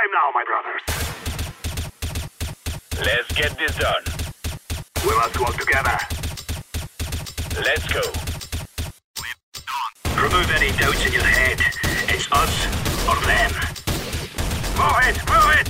time now, my brothers. Let's get this done. We must work together. Let's go. Remove any doubts in your head. It's us or them. Move it, move it!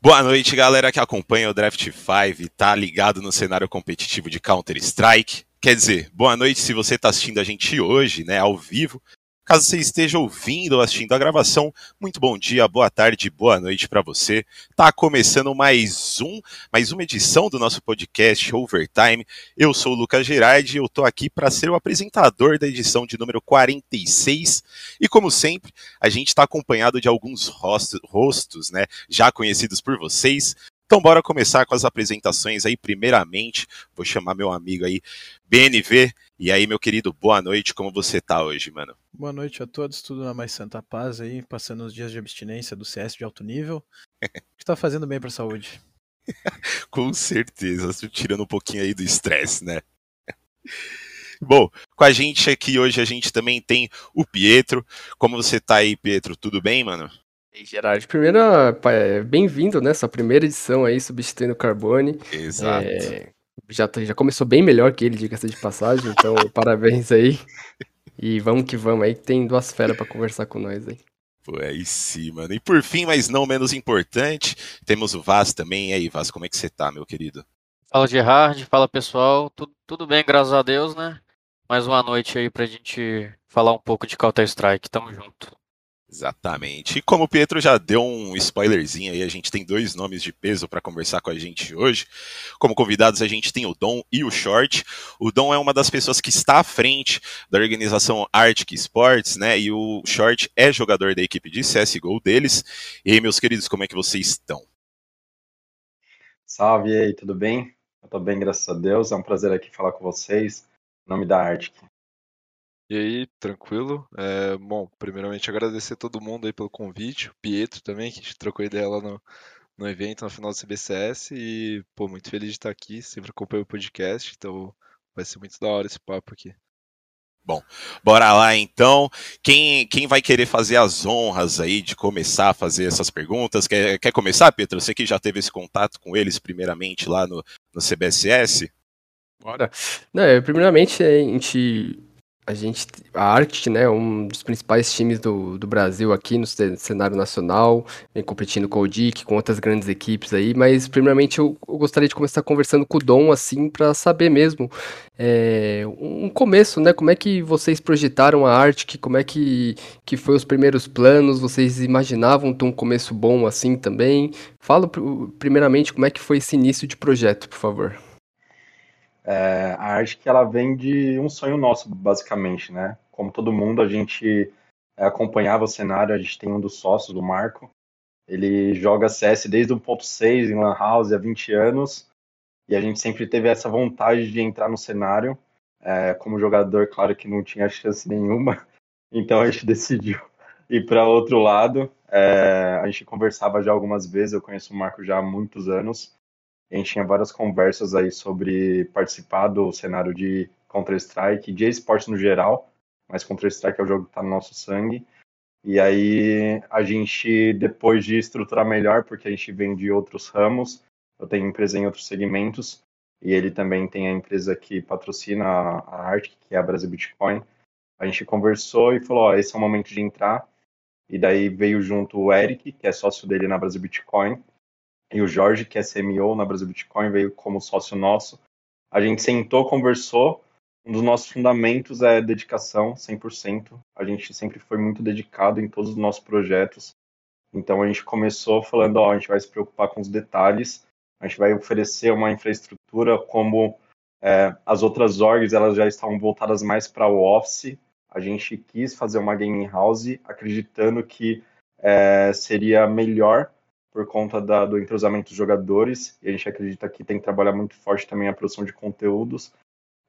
Boa noite, galera que acompanha o Draft 5 e tá ligado no cenário competitivo de Counter-Strike. Quer dizer, boa noite se você está assistindo a gente hoje, né, ao vivo. Caso você esteja ouvindo ou assistindo a gravação, muito bom dia, boa tarde, boa noite para você. Tá começando mais um, mais uma edição do nosso podcast Overtime. Eu sou o Lucas Gerardi e eu tô aqui para ser o apresentador da edição de número 46. E como sempre, a gente está acompanhado de alguns rostos, rostos, né, já conhecidos por vocês. Então bora começar com as apresentações aí. Primeiramente, vou chamar meu amigo aí, BNV. E aí, meu querido, boa noite. Como você tá hoje, mano? Boa noite a todos, tudo na mais santa paz aí, passando os dias de abstinência do CS de alto nível. que tá fazendo bem pra saúde. com certeza, tirando um pouquinho aí do estresse, né? Bom, com a gente aqui hoje a gente também tem o Pietro. Como você tá aí, Pietro? Tudo bem, mano? Ei, Gerard, primeiro, bem-vindo nessa primeira edição aí, substituindo o Carbone. Exato. É, já, já começou bem melhor que ele, diga-se de passagem, então parabéns aí. E vamos que vamos aí, que tem duas feras para conversar com nós aí. Pô, aí sim, mano. E por fim, mas não menos importante, temos o Vaz também. E aí, Vaz, como é que você tá, meu querido? Fala, Gerard. Fala, pessoal. Tudo, tudo bem, graças a Deus, né? Mais uma noite aí pra gente falar um pouco de Counter-Strike. Tamo junto. Exatamente. E como o Pietro já deu um spoilerzinho aí, a gente tem dois nomes de peso para conversar com a gente hoje. Como convidados, a gente tem o Dom e o Short. O Dom é uma das pessoas que está à frente da organização Arctic Sports, né? E o Short é jogador da equipe de CSGO deles. E aí, meus queridos, como é que vocês estão? Salve aí, tudo bem? Eu tô bem, graças a Deus. É um prazer aqui falar com vocês. Em nome da Arctic. E aí, tranquilo? É, bom, primeiramente agradecer a todo mundo aí pelo convite, o Pietro também, que a gente trocou ideia lá no, no evento, no final do CBCS, e, pô, muito feliz de estar aqui, sempre acompanho o podcast, então vai ser muito da hora esse papo aqui. Bom, bora lá então. Quem, quem vai querer fazer as honras aí de começar a fazer essas perguntas? Quer, quer começar, Pedro? Você que já teve esse contato com eles primeiramente lá no, no CBSS? Bora. Não, primeiramente, a gente a gente, a Arctic, né, um dos principais times do, do Brasil aqui no cenário nacional, vem competindo com o DIC, com outras grandes equipes aí, mas primeiramente eu, eu gostaria de começar conversando com o Dom, assim, para saber mesmo é, um começo, né, como é que vocês projetaram a Arctic, como é que, que foi os primeiros planos, vocês imaginavam ter um começo bom assim também? Fala primeiramente como é que foi esse início de projeto, por favor. É, a arte que ela vem de um sonho nosso, basicamente, né? Como todo mundo, a gente é, acompanhava o cenário, a gente tem um dos sócios, do Marco, ele joga CS desde o 1.6 em Lan House há 20 anos, e a gente sempre teve essa vontade de entrar no cenário. É, como jogador, claro que não tinha chance nenhuma, então a gente decidiu ir para outro lado. É, a gente conversava já algumas vezes, eu conheço o Marco já há muitos anos, a gente tinha várias conversas aí sobre participar do cenário de Counter-Strike, de esportes no geral, mas Counter-Strike é o jogo que está no nosso sangue. E aí a gente, depois de estruturar melhor, porque a gente vem de outros ramos, eu tenho empresa em outros segmentos, e ele também tem a empresa que patrocina a Arctic, que é a Brasil Bitcoin. A gente conversou e falou, ó, esse é o momento de entrar. E daí veio junto o Eric, que é sócio dele na Brasil Bitcoin, e o Jorge, que é CMO na Brasil Bitcoin, veio como sócio nosso. A gente sentou, conversou. Um dos nossos fundamentos é dedicação, 100%. A gente sempre foi muito dedicado em todos os nossos projetos. Então a gente começou falando, ó, a gente vai se preocupar com os detalhes, a gente vai oferecer uma infraestrutura como é, as outras orgs, elas já estavam voltadas mais para o office. A gente quis fazer uma gaming house, acreditando que é, seria melhor por conta da, do entrosamento dos jogadores, e a gente acredita que tem que trabalhar muito forte também a produção de conteúdos.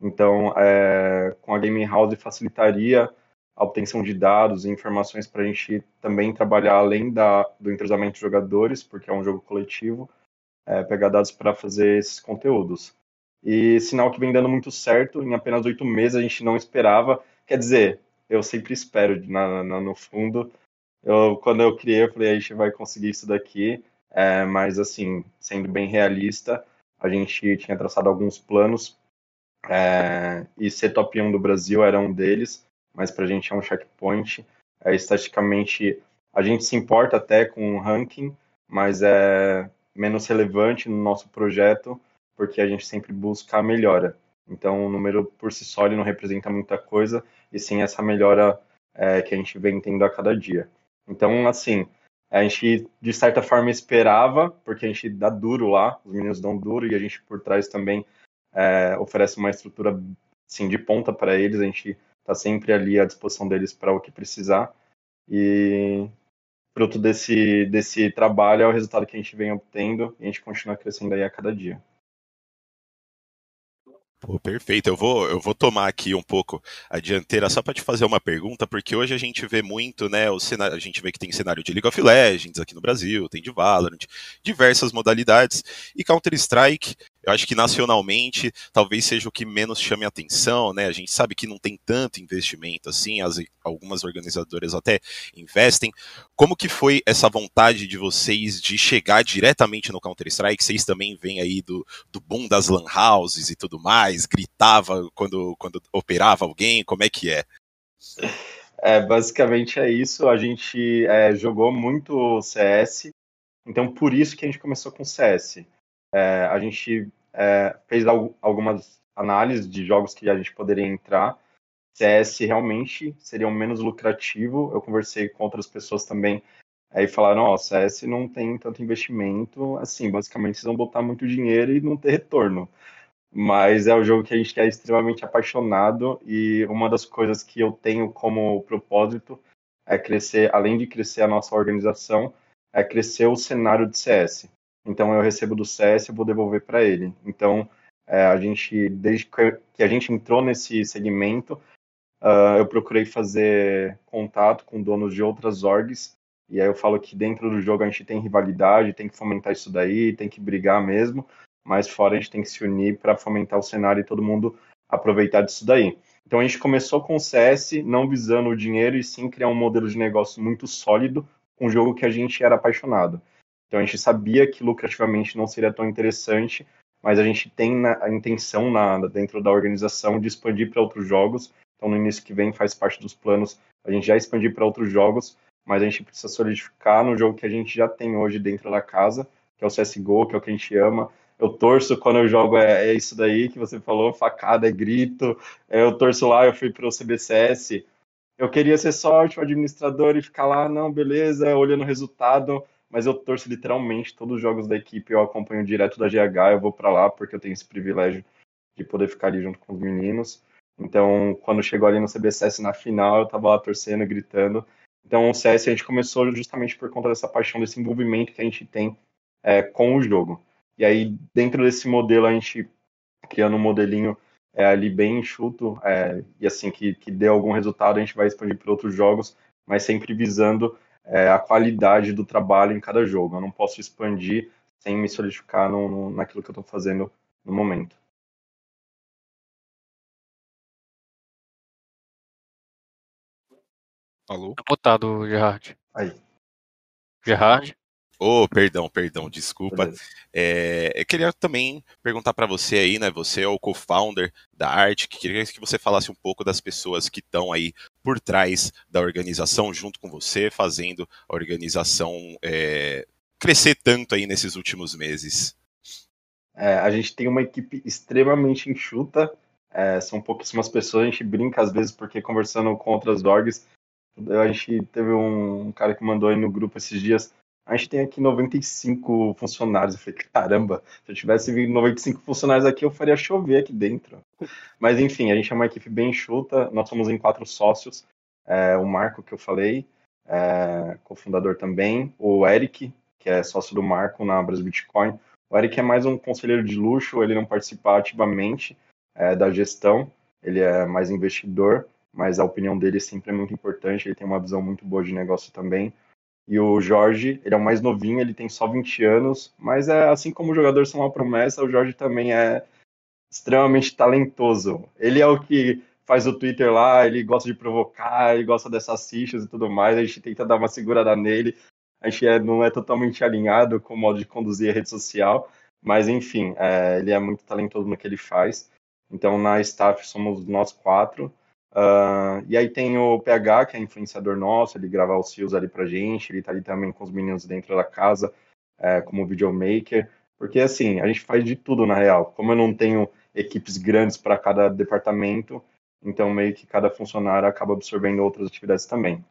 Então, é, com a Gaming House facilitaria a obtenção de dados e informações para a gente também trabalhar além da, do entrosamento de jogadores, porque é um jogo coletivo, é, pegar dados para fazer esses conteúdos. E sinal que vem dando muito certo, em apenas oito meses a gente não esperava, quer dizer, eu sempre espero na, na, no fundo, Eu, quando eu criei, eu falei, a gente vai conseguir isso daqui, é, mas assim, sendo bem realista, a gente tinha traçado alguns planos é, e ser top 1 do Brasil era um deles, mas para a gente é um checkpoint. É, estatisticamente, a gente se importa até com o ranking, mas é menos relevante no nosso projeto, porque a gente sempre busca a melhora. Então, o número por si só ele não representa muita coisa, e sim essa melhora é, que a gente vem tendo a cada dia. Então, assim, a gente de certa forma esperava, porque a gente dá duro lá, os meninos dão duro, e a gente por trás também é, oferece uma estrutura assim, de ponta para eles, a gente está sempre ali à disposição deles para o que precisar. E fruto desse, desse trabalho é o resultado que a gente vem obtendo e a gente continua crescendo aí a cada dia. Pô, perfeito. Eu vou, eu vou tomar aqui um pouco a dianteira só para te fazer uma pergunta, porque hoje a gente vê muito, né? O cenário, a gente vê que tem cenário de League of Legends aqui no Brasil, tem de Valorant, diversas modalidades. E Counter-Strike eu acho que nacionalmente talvez seja o que menos chame atenção, né? A gente sabe que não tem tanto investimento assim, as, algumas organizadoras até investem. Como que foi essa vontade de vocês de chegar diretamente no Counter-Strike? Vocês também vêm aí do, do boom das lan houses e tudo mais, gritava quando, quando operava alguém, como é que é? É, basicamente é isso. A gente é, jogou muito CS, então por isso que a gente começou com CS. É, a gente é, fez algumas análises de jogos que a gente poderia entrar. CS realmente seria um menos lucrativo. Eu conversei com outras pessoas também aí falaram: Ó, oh, CS não tem tanto investimento. Assim, basicamente, vocês vão botar muito dinheiro e não ter retorno. Mas é o jogo que a gente é extremamente apaixonado e uma das coisas que eu tenho como propósito é crescer, além de crescer a nossa organização, é crescer o cenário de CS. Então eu recebo do CS e vou devolver para ele. Então é, a gente, desde que a gente entrou nesse segmento, uh, eu procurei fazer contato com donos de outras orgs. E aí eu falo que dentro do jogo a gente tem rivalidade, tem que fomentar isso daí, tem que brigar mesmo, mas fora a gente tem que se unir para fomentar o cenário e todo mundo aproveitar disso daí. Então a gente começou com o CS, não visando o dinheiro, e sim criar um modelo de negócio muito sólido, um jogo que a gente era apaixonado. Então a gente sabia que lucrativamente não seria tão interessante, mas a gente tem na, a intenção na, dentro da organização de expandir para outros jogos. Então no início que vem faz parte dos planos a gente já expandir para outros jogos, mas a gente precisa solidificar no jogo que a gente já tem hoje dentro da casa, que é o CSGO, que é o que a gente ama. Eu torço quando eu jogo, é, é isso daí que você falou, facada, é grito. É, eu torço lá, eu fui para o CBCS. Eu queria ser só o administrador e ficar lá, não, beleza, olhando o resultado mas eu torço literalmente todos os jogos da equipe, eu acompanho direto da GH, eu vou para lá porque eu tenho esse privilégio de poder ficar ali junto com os meninos. Então, quando chegou ali no CBCS na final, eu tava lá torcendo, gritando. Então, o CS a gente começou justamente por conta dessa paixão, desse envolvimento que a gente tem é, com o jogo. E aí, dentro desse modelo, a gente criando um modelinho é, ali bem enxuto, é, e assim, que, que dê algum resultado, a gente vai expandir para outros jogos, mas sempre visando é, a qualidade do trabalho em cada jogo. Eu não posso expandir sem me solidificar no, no naquilo que eu estou fazendo no momento. Alô? Tá mutado, Gerard. Aí. Gerard? Oh, perdão, perdão, desculpa. É, eu queria também perguntar para você aí, né? Você é o co-founder da Arte, que queria que você falasse um pouco das pessoas que estão aí por trás da organização, junto com você, fazendo a organização é, crescer tanto aí nesses últimos meses. É, a gente tem uma equipe extremamente enxuta, é, são pouquíssimas pessoas, a gente brinca às vezes porque conversando com outras orgs, a gente teve um cara que mandou aí no grupo esses dias, a gente tem aqui 95 funcionários. Eu falei, caramba, se eu tivesse 95 funcionários aqui, eu faria chover aqui dentro. Mas enfim, a gente é uma equipe bem enxuta, nós somos em quatro sócios. É, o Marco, que eu falei, é, cofundador também, o Eric, que é sócio do Marco na Brasil Bitcoin. O Eric é mais um conselheiro de luxo, ele não participa ativamente é, da gestão, ele é mais investidor, mas a opinião dele sempre é muito importante, ele tem uma visão muito boa de negócio também. E o Jorge, ele é o mais novinho, ele tem só 20 anos, mas é assim como o jogador são uma promessa, o Jorge também é extremamente talentoso. Ele é o que faz o Twitter lá, ele gosta de provocar, ele gosta dessas fichas e tudo mais, a gente tenta dar uma segurada nele, a gente é, não é totalmente alinhado com o modo de conduzir a rede social, mas enfim, é, ele é muito talentoso no que ele faz. Então na staff somos nós quatro. Uh, e aí tem o PH, que é influenciador nosso, ele grava os fios ali pra gente, ele tá ali também com os meninos dentro da casa, é, como videomaker. Porque assim, a gente faz de tudo na real. Como eu não tenho equipes grandes para cada departamento, então meio que cada funcionário acaba absorvendo outras atividades também.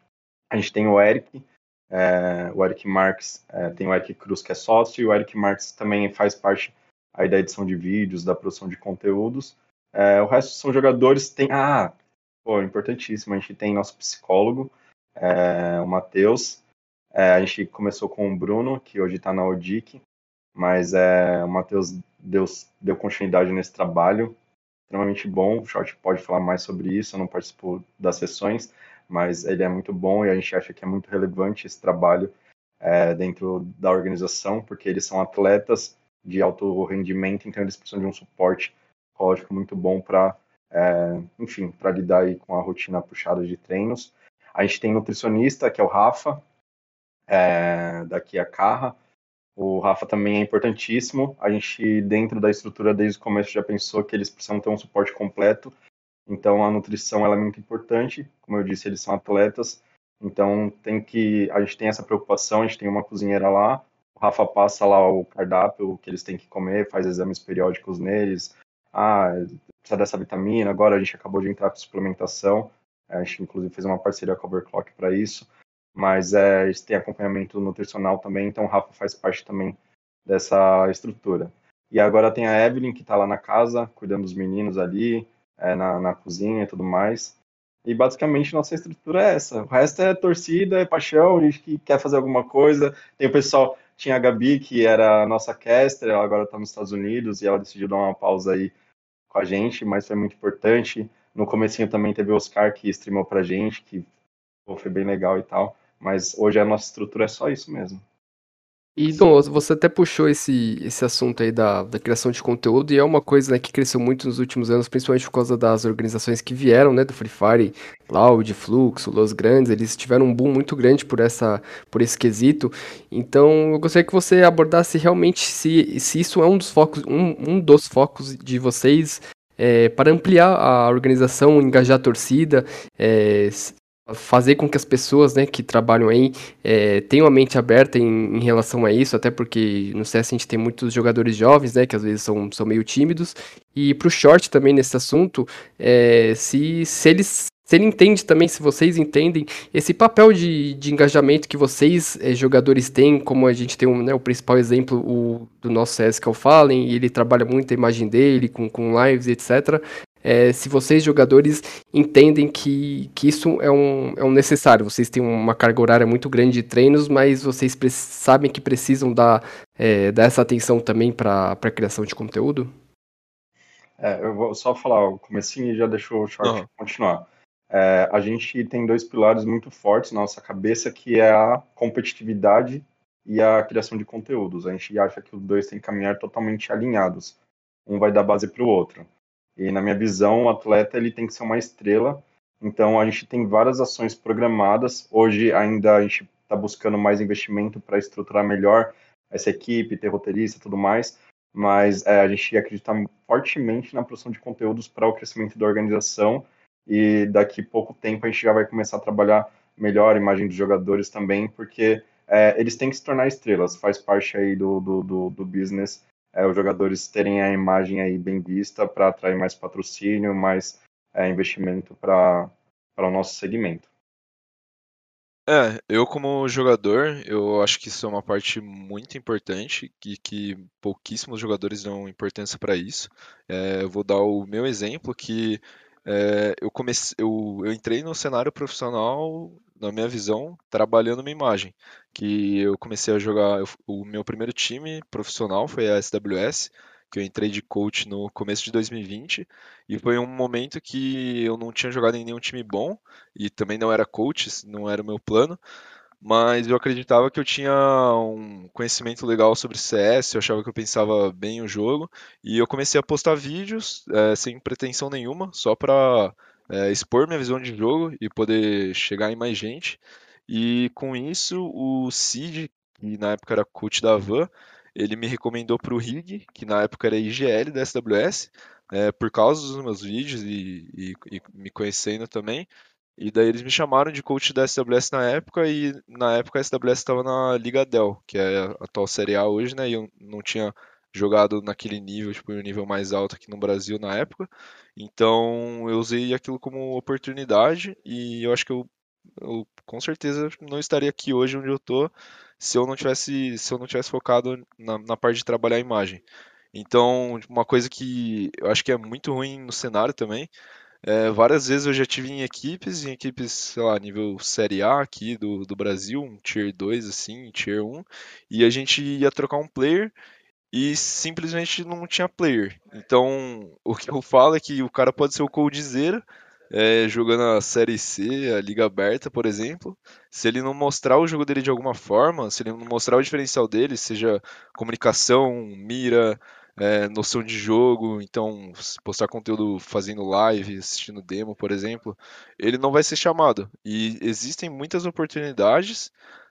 A gente tem o Eric, é, o Eric Marques, é, tem o Eric Cruz que é sócio, e o Eric Marques também faz parte aí da edição de vídeos, da produção de conteúdos. É, o resto são jogadores, tem, ah, pô, importantíssimo, a gente tem nosso psicólogo, é, o Matheus, é, a gente começou com o Bruno, que hoje está na ODIC, mas é, o Matheus deu, deu continuidade nesse trabalho, extremamente bom. O Short pode falar mais sobre isso, eu não participo das sessões, mas ele é muito bom e a gente acha que é muito relevante esse trabalho é, dentro da organização, porque eles são atletas de alto rendimento, então eles precisam de um suporte psicológico muito bom para, é, enfim, para lidar aí com a rotina puxada de treinos. A gente tem nutricionista, que é o Rafa, é, daqui a Carra, o Rafa também é importantíssimo. A gente, dentro da estrutura, desde o começo, já pensou que eles precisam ter um suporte completo. Então, a nutrição ela é muito importante. Como eu disse, eles são atletas. Então, tem que a gente tem essa preocupação. A gente tem uma cozinheira lá. O Rafa passa lá o cardápio, o que eles têm que comer, faz exames periódicos neles. Ah, precisa dessa vitamina. Agora a gente acabou de entrar com suplementação. A gente, inclusive, fez uma parceria com a Overclock para isso mas é, eles acompanhamento nutricional também, então o Rafa faz parte também dessa estrutura. E agora tem a Evelyn, que está lá na casa, cuidando dos meninos ali, é, na, na cozinha e tudo mais. E basicamente nossa estrutura é essa. O resto é torcida, é paixão, a gente que quer fazer alguma coisa. Tem o pessoal, tinha a Gabi, que era a nossa caster, ela agora está nos Estados Unidos e ela decidiu dar uma pausa aí com a gente, mas foi muito importante. No comecinho também teve o Oscar que streamou pra gente, que pô, foi bem legal e tal. Mas hoje a nossa estrutura é só isso mesmo. E, Dom, você até puxou esse, esse assunto aí da, da criação de conteúdo, e é uma coisa né, que cresceu muito nos últimos anos, principalmente por causa das organizações que vieram, né, do Free Fire, Cloud, Fluxo, Los Grandes, eles tiveram um boom muito grande por, essa, por esse quesito. Então, eu gostaria que você abordasse realmente se, se isso é um dos focos, um, um dos focos de vocês é, para ampliar a organização, engajar a torcida, é, fazer com que as pessoas né, que trabalham aí é, tenham a mente aberta em, em, relação a isso, até porque no CS a gente tem muitos jogadores jovens, né, que às vezes são, são meio tímidos, e para o short também nesse assunto, é, se, se eles se ele entende também, se vocês entendem, esse papel de, de engajamento que vocês, eh, jogadores, têm, como a gente tem um, né, o principal exemplo o, do nosso CS que é o Fallen, e ele trabalha muito a imagem dele, com, com lives, etc é, se vocês, jogadores, entendem que, que isso é um, é um necessário. Vocês têm uma carga horária muito grande de treinos, mas vocês sabem que precisam dar, é, dar essa atenção também para a criação de conteúdo? É, eu vou só falar o comecinho e já deixou o short uhum. continuar. É, a gente tem dois pilares muito fortes na nossa cabeça, que é a competitividade e a criação de conteúdos. A gente acha que os dois têm que caminhar totalmente alinhados. Um vai dar base para o outro. E na minha visão, o atleta ele tem que ser uma estrela. Então a gente tem várias ações programadas. Hoje ainda a gente está buscando mais investimento para estruturar melhor essa equipe, ter roteirista, tudo mais. Mas é, a gente acredita fortemente na produção de conteúdos para o crescimento da organização. E daqui pouco tempo a gente já vai começar a trabalhar melhor a imagem dos jogadores também, porque é, eles têm que se tornar estrelas, faz parte aí do, do, do, do business é, os jogadores terem a imagem aí bem vista para atrair mais patrocínio, mais é, investimento para o nosso segmento. É, eu como jogador, eu acho que isso é uma parte muito importante e que pouquíssimos jogadores dão importância para isso. É, eu vou dar o meu exemplo que é, eu comecei, eu, eu entrei no cenário profissional na minha visão, trabalhando uma imagem. Que eu comecei a jogar. Eu, o meu primeiro time profissional foi a SWS, que eu entrei de coach no começo de 2020. E foi um momento que eu não tinha jogado em nenhum time bom, e também não era coach, não era o meu plano. Mas eu acreditava que eu tinha um conhecimento legal sobre CS, eu achava que eu pensava bem o jogo, e eu comecei a postar vídeos é, sem pretensão nenhuma, só para é, expor minha visão de jogo e poder chegar em mais gente. E com isso, o Cid, que na época era coach da Van, ele me recomendou para o Rig, que na época era IGL da SWS, é, por causa dos meus vídeos e, e, e, me conhecendo também. E daí eles me chamaram de coach da SWS na época, e na época a SWS estava na Liga Dell, que é a atual Série A hoje, né? E eu não tinha jogado naquele nível, tipo, um nível mais alto aqui no Brasil na época. Então eu usei aquilo como oportunidade e eu acho que eu, eu com certeza não estaria aqui hoje onde eu tô se eu não tivesse, se eu não tivesse focado na, na parte de trabalhar a imagem. Então, uma coisa que eu acho que é muito ruim no cenário também, é, várias vezes eu já tive em equipes, em equipes, sei lá, nível Série A aqui do, do Brasil, um Tier 2 assim, Tier 1, e a gente ia trocar um player e simplesmente não tinha player. Então, o que eu falo é que o cara pode ser o coldzera, é, jogando a Série C, a Liga Aberta, por exemplo, se ele não mostrar o jogo dele de alguma forma, se ele não mostrar o diferencial dele, seja comunicação, mira, é, noção de jogo, então postar conteúdo fazendo live, assistindo demo, por exemplo, ele não vai ser chamado. E existem muitas oportunidades,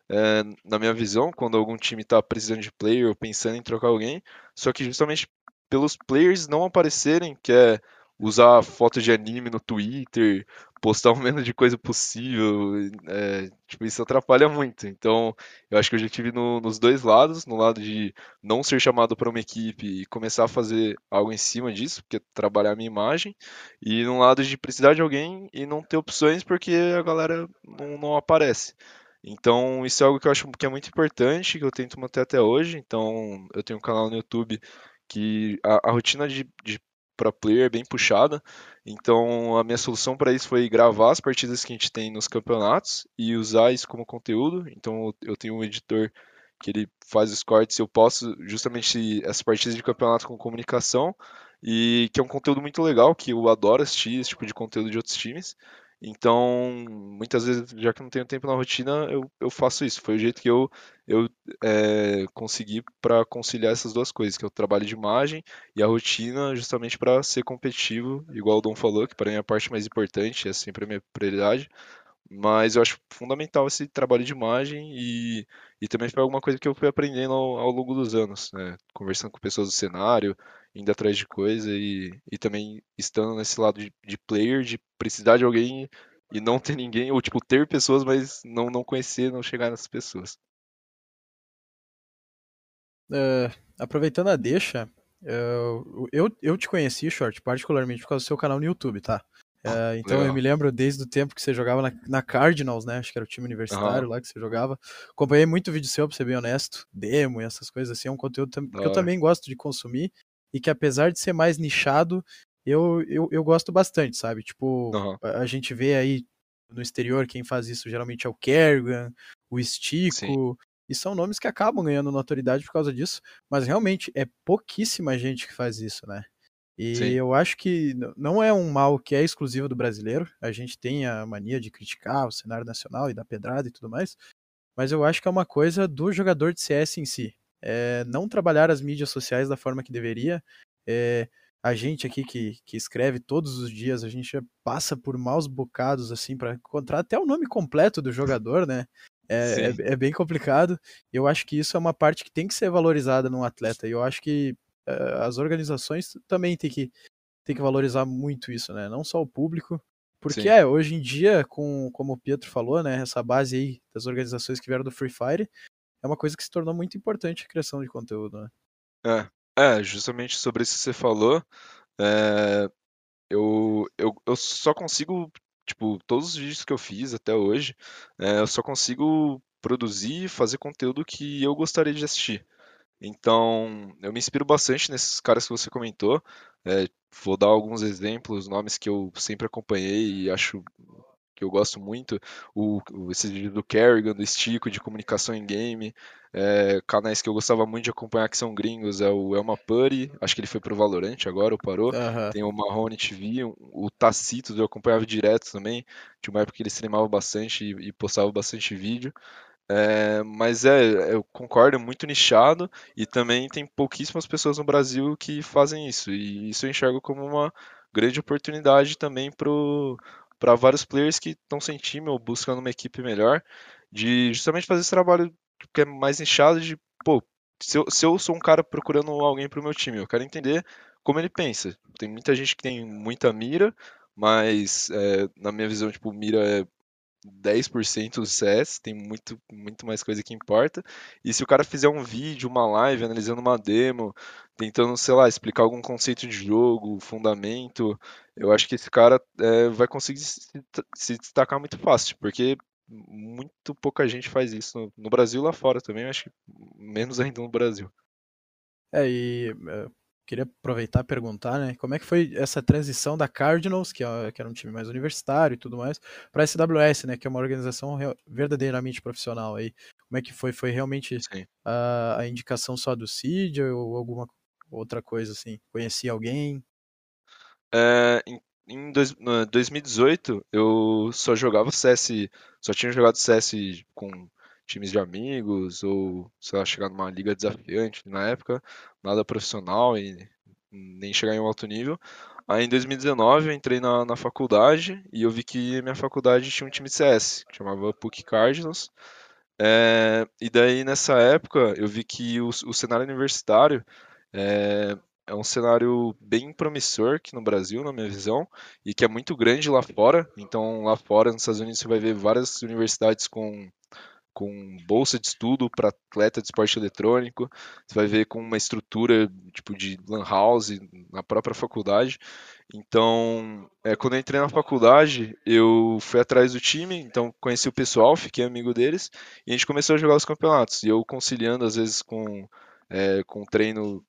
é, na minha visão, quando algum time está precisando de player ou pensando em trocar alguém, só que justamente pelos players não aparecerem, que é usar foto de anime no Twitter, postar o menos de coisa possível, é, tipo, isso atrapalha muito. Então, eu acho que eu já tive no, nos dois lados, no lado de não ser chamado para uma equipe e começar a fazer algo em cima disso, porque trabalhar a minha imagem, e no lado de precisar de alguém e não ter opções porque a galera não, não aparece. Então, isso é algo que eu acho que é muito importante, que eu tento manter até hoje. Então, eu tenho um canal no YouTube que a, a rotina de, de para player bem puxada. Então a minha solução para isso foi gravar as partidas que a gente tem nos campeonatos e usar isso como conteúdo. Então eu tenho um editor que ele faz os cortes, eu posso justamente essas partidas de campeonato com comunicação e que é um conteúdo muito legal, que eu adoro assistir esse tipo de conteúdo de outros times. Então, muitas vezes, já que não tenho tempo na rotina, eu, eu faço isso. Foi o jeito que eu, eu é, consegui para conciliar essas duas coisas, que é o trabalho de imagem e a rotina, justamente para ser competitivo, igual o Dom falou, que para mim é a parte mais importante, é sempre a minha prioridade. Mas eu acho fundamental esse trabalho de imagem e, e também foi alguma coisa que eu fui aprendendo ao, ao longo dos anos, né? Conversando com pessoas do cenário, indo atrás de coisa e, e também estando nesse lado de, de player, de precisar de alguém e não ter ninguém, ou tipo, ter pessoas, mas não, não conhecer, não chegar nessas pessoas. Uh, aproveitando a deixa, uh, eu, eu te conheci, Short, particularmente por causa do seu canal no YouTube, tá? Uh, então Legal. eu me lembro desde o tempo que você jogava na, na, Cardinals, né? Acho que era o time universitário uhum. lá que você jogava. Acompanhei muito vídeo seu, pra ser bem honesto. Demo e essas coisas assim. É um conteúdo que eu também gosto de consumir e que apesar de ser mais nichado, eu, eu, eu gosto bastante, sabe? Tipo, uhum. a, gente vê aí no exterior quem faz isso geralmente é o Kerrigan, o Estico, Sim. e são nomes que acabam ganhando notoriedade por causa disso, mas realmente é pouquíssima gente que faz isso, né? E Sim. eu acho que não é um mal que é exclusivo do brasileiro. A gente tem a mania de criticar o cenário nacional e dar pedrada e tudo mais. Mas eu acho que é uma coisa do jogador de CS em si é, não trabalhar as mídias sociais da forma que deveria. É, a gente aqui que, que escreve todos os dias, a gente passa por maus bocados assim para encontrar até o nome completo do jogador, né? É, é, é, bem complicado. Eu acho que isso é uma parte que tem que ser valorizada num atleta. E eu acho que uh, as organizações também têm que, têm que valorizar muito isso, né? Não só o público. Porque Sim. é, hoje em dia, com, como o Pietro falou, né? Essa base aí das organizações que vieram do Free Fire, é uma coisa que se tornou muito importante a criação de conteúdo, né? É, é justamente sobre isso que você falou. É, eu, eu, eu só consigo, tipo, todos os vídeos que eu fiz até hoje, é, eu só consigo produzir e fazer conteúdo que eu gostaria de assistir. Então, eu me inspiro bastante nesses caras que você comentou. É, vou dar alguns exemplos, nomes que eu sempre acompanhei e acho que eu gosto muito, o, esse vídeo do Kerrigan, do Estico, de comunicação em game, é, canais que eu gostava muito de acompanhar que são gringos, é o Elma Putty, acho que ele foi pro Valorant agora, ou parou, uhum. tem o Marrone TV, o Tacitos eu acompanhava direto também, tinha uma época que ele streamava bastante e, e postava bastante vídeo, é, mas é, eu concordo, é muito nichado e também tem pouquíssimas pessoas no Brasil que fazem isso. E isso eu enxergo como uma, grande oportunidade também para vários players que estão sem time ou buscando uma equipe melhor, de justamente fazer esse trabalho que é mais nichado de, pô, se eu, se eu sou um cara procurando alguém para o meu time, eu quero entender como ele pensa. Tem muita gente que tem muita mira, mas é, na minha visão, tipo, mira é 10% do CS, tem muito, muito mais coisa que importa. E se o cara fizer um vídeo, uma live, analisando uma demo, tentando, sei lá, explicar algum conceito de jogo, fundamento, eu acho que esse cara é, vai conseguir se, se, destacar muito fácil, porque muito pouca gente faz isso no, no Brasil lá fora também, acho que menos ainda no Brasil. É, e é, queria aproveitar e perguntar, né, como é que foi essa transição da Cardinals, que, é, era um time mais universitário e tudo mais, para a SWS, né, que é uma organização verdadeiramente profissional aí. Como é que foi? Foi realmente a, a, indicação só do Cid ou alguma outra coisa assim? Conhecia alguém? É, em, em dois, 2018 eu só jogava CS, só tinha jogado CS com times de amigos ou, sei lá, chegar numa liga desafiante na época, nada profissional e nem chegar em um alto nível. Aí em 2019 eu entrei na, na faculdade e eu vi que minha faculdade tinha um time de CS, que chamava PUC Cardinals. É, e daí nessa época eu vi que o, o cenário universitário é, é um cenário bem promissor aqui no Brasil, na minha visão, e que é muito grande lá fora. Então, lá fora, nos Estados Unidos, você vai ver várias universidades com com bolsa de estudo para atleta de esporte eletrônico, você vai ver com uma estrutura tipo de lan house na própria faculdade. Então, é, quando eu entrei na faculdade, eu fui atrás do time, então conheci o pessoal, fiquei amigo deles, e a gente começou a jogar os campeonatos. E eu conciliando às vezes com é, com treino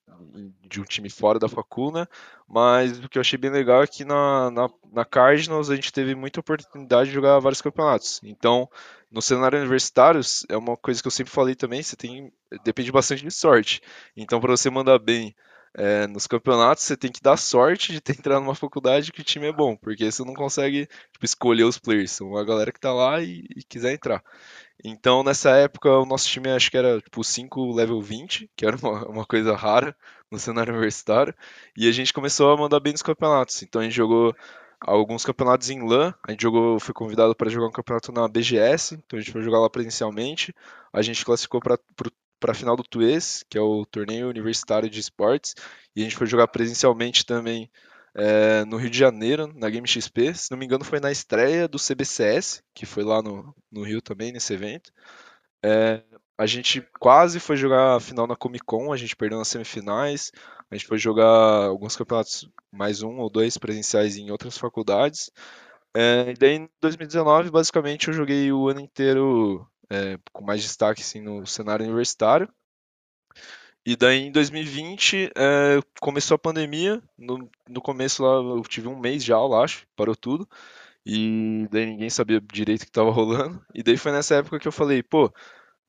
de um time fora da facuna, mas o que eu achei bem legal é que na, na, na Cardinals a gente teve muita oportunidade de jogar vários campeonatos. Então, no cenário universitário, é uma coisa que eu sempre falei também, você tem depende bastante de sorte. Então, para você mandar bem é, nos campeonatos, você tem que dar sorte de ter entrado numa faculdade que o time é bom, porque você não consegue tipo, escolher os players, são a galera que tá lá e, e quiser entrar. Então, nessa época, o nosso time acho que era tipo 5 level 20, que era uma, uma, coisa rara no cenário universitário, e a gente começou a mandar bem nos campeonatos. Então, a gente jogou alguns campeonatos em LAN, a gente jogou, foi convidado para jogar um campeonato na BGS, então a gente foi jogar lá presencialmente. A gente classificou para para a final do TUES, que é o torneio universitário de esportes, e a gente foi jogar presencialmente também é, no Rio de Janeiro, na Game XP. Se não me engano, foi na estreia do CBCS, que foi lá no, no Rio também, nesse evento. É, a gente quase foi jogar a final na Comic Con, a gente perdeu nas semifinais. A gente foi jogar alguns campeonatos, mais um ou dois presenciais em outras faculdades. É, e daí em 2019, basicamente, eu joguei o ano inteiro é, com mais destaque assim, no cenário universitário. E daí em 2020 é, começou a pandemia. No, no começo lá eu tive um mês de aula, acho, parou tudo. E daí ninguém sabia direito o que estava rolando. E daí foi nessa época que eu falei, pô,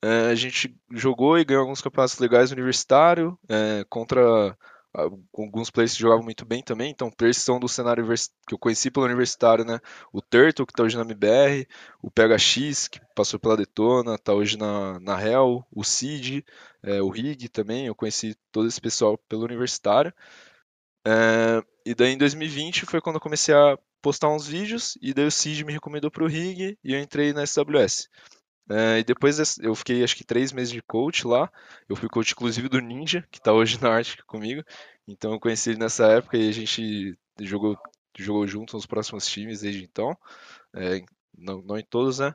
é, a gente jogou e ganhou alguns campeonatos legais universitário é, contra alguns players que jogavam muito bem também, então players são do cenário que eu conheci pelo universitário, né? O Turtle, que está hoje na MBR, o PHX, que passou pela Detona, está hoje na, na Hell, o Cid, é, o Rig também, eu conheci todo esse pessoal pelo universitário. É, e daí em 2020 foi quando eu comecei a postar uns vídeos, e daí o Cid me recomendou para o Rig, e eu entrei na SWS. É, e depois eu fiquei acho que três meses de coach lá. Eu fui coach inclusive do Ninja, que está hoje na Arctic comigo. Então eu conheci ele nessa época e a gente jogou, jogou junto nos próximos times desde então. É, não, não em todos, né?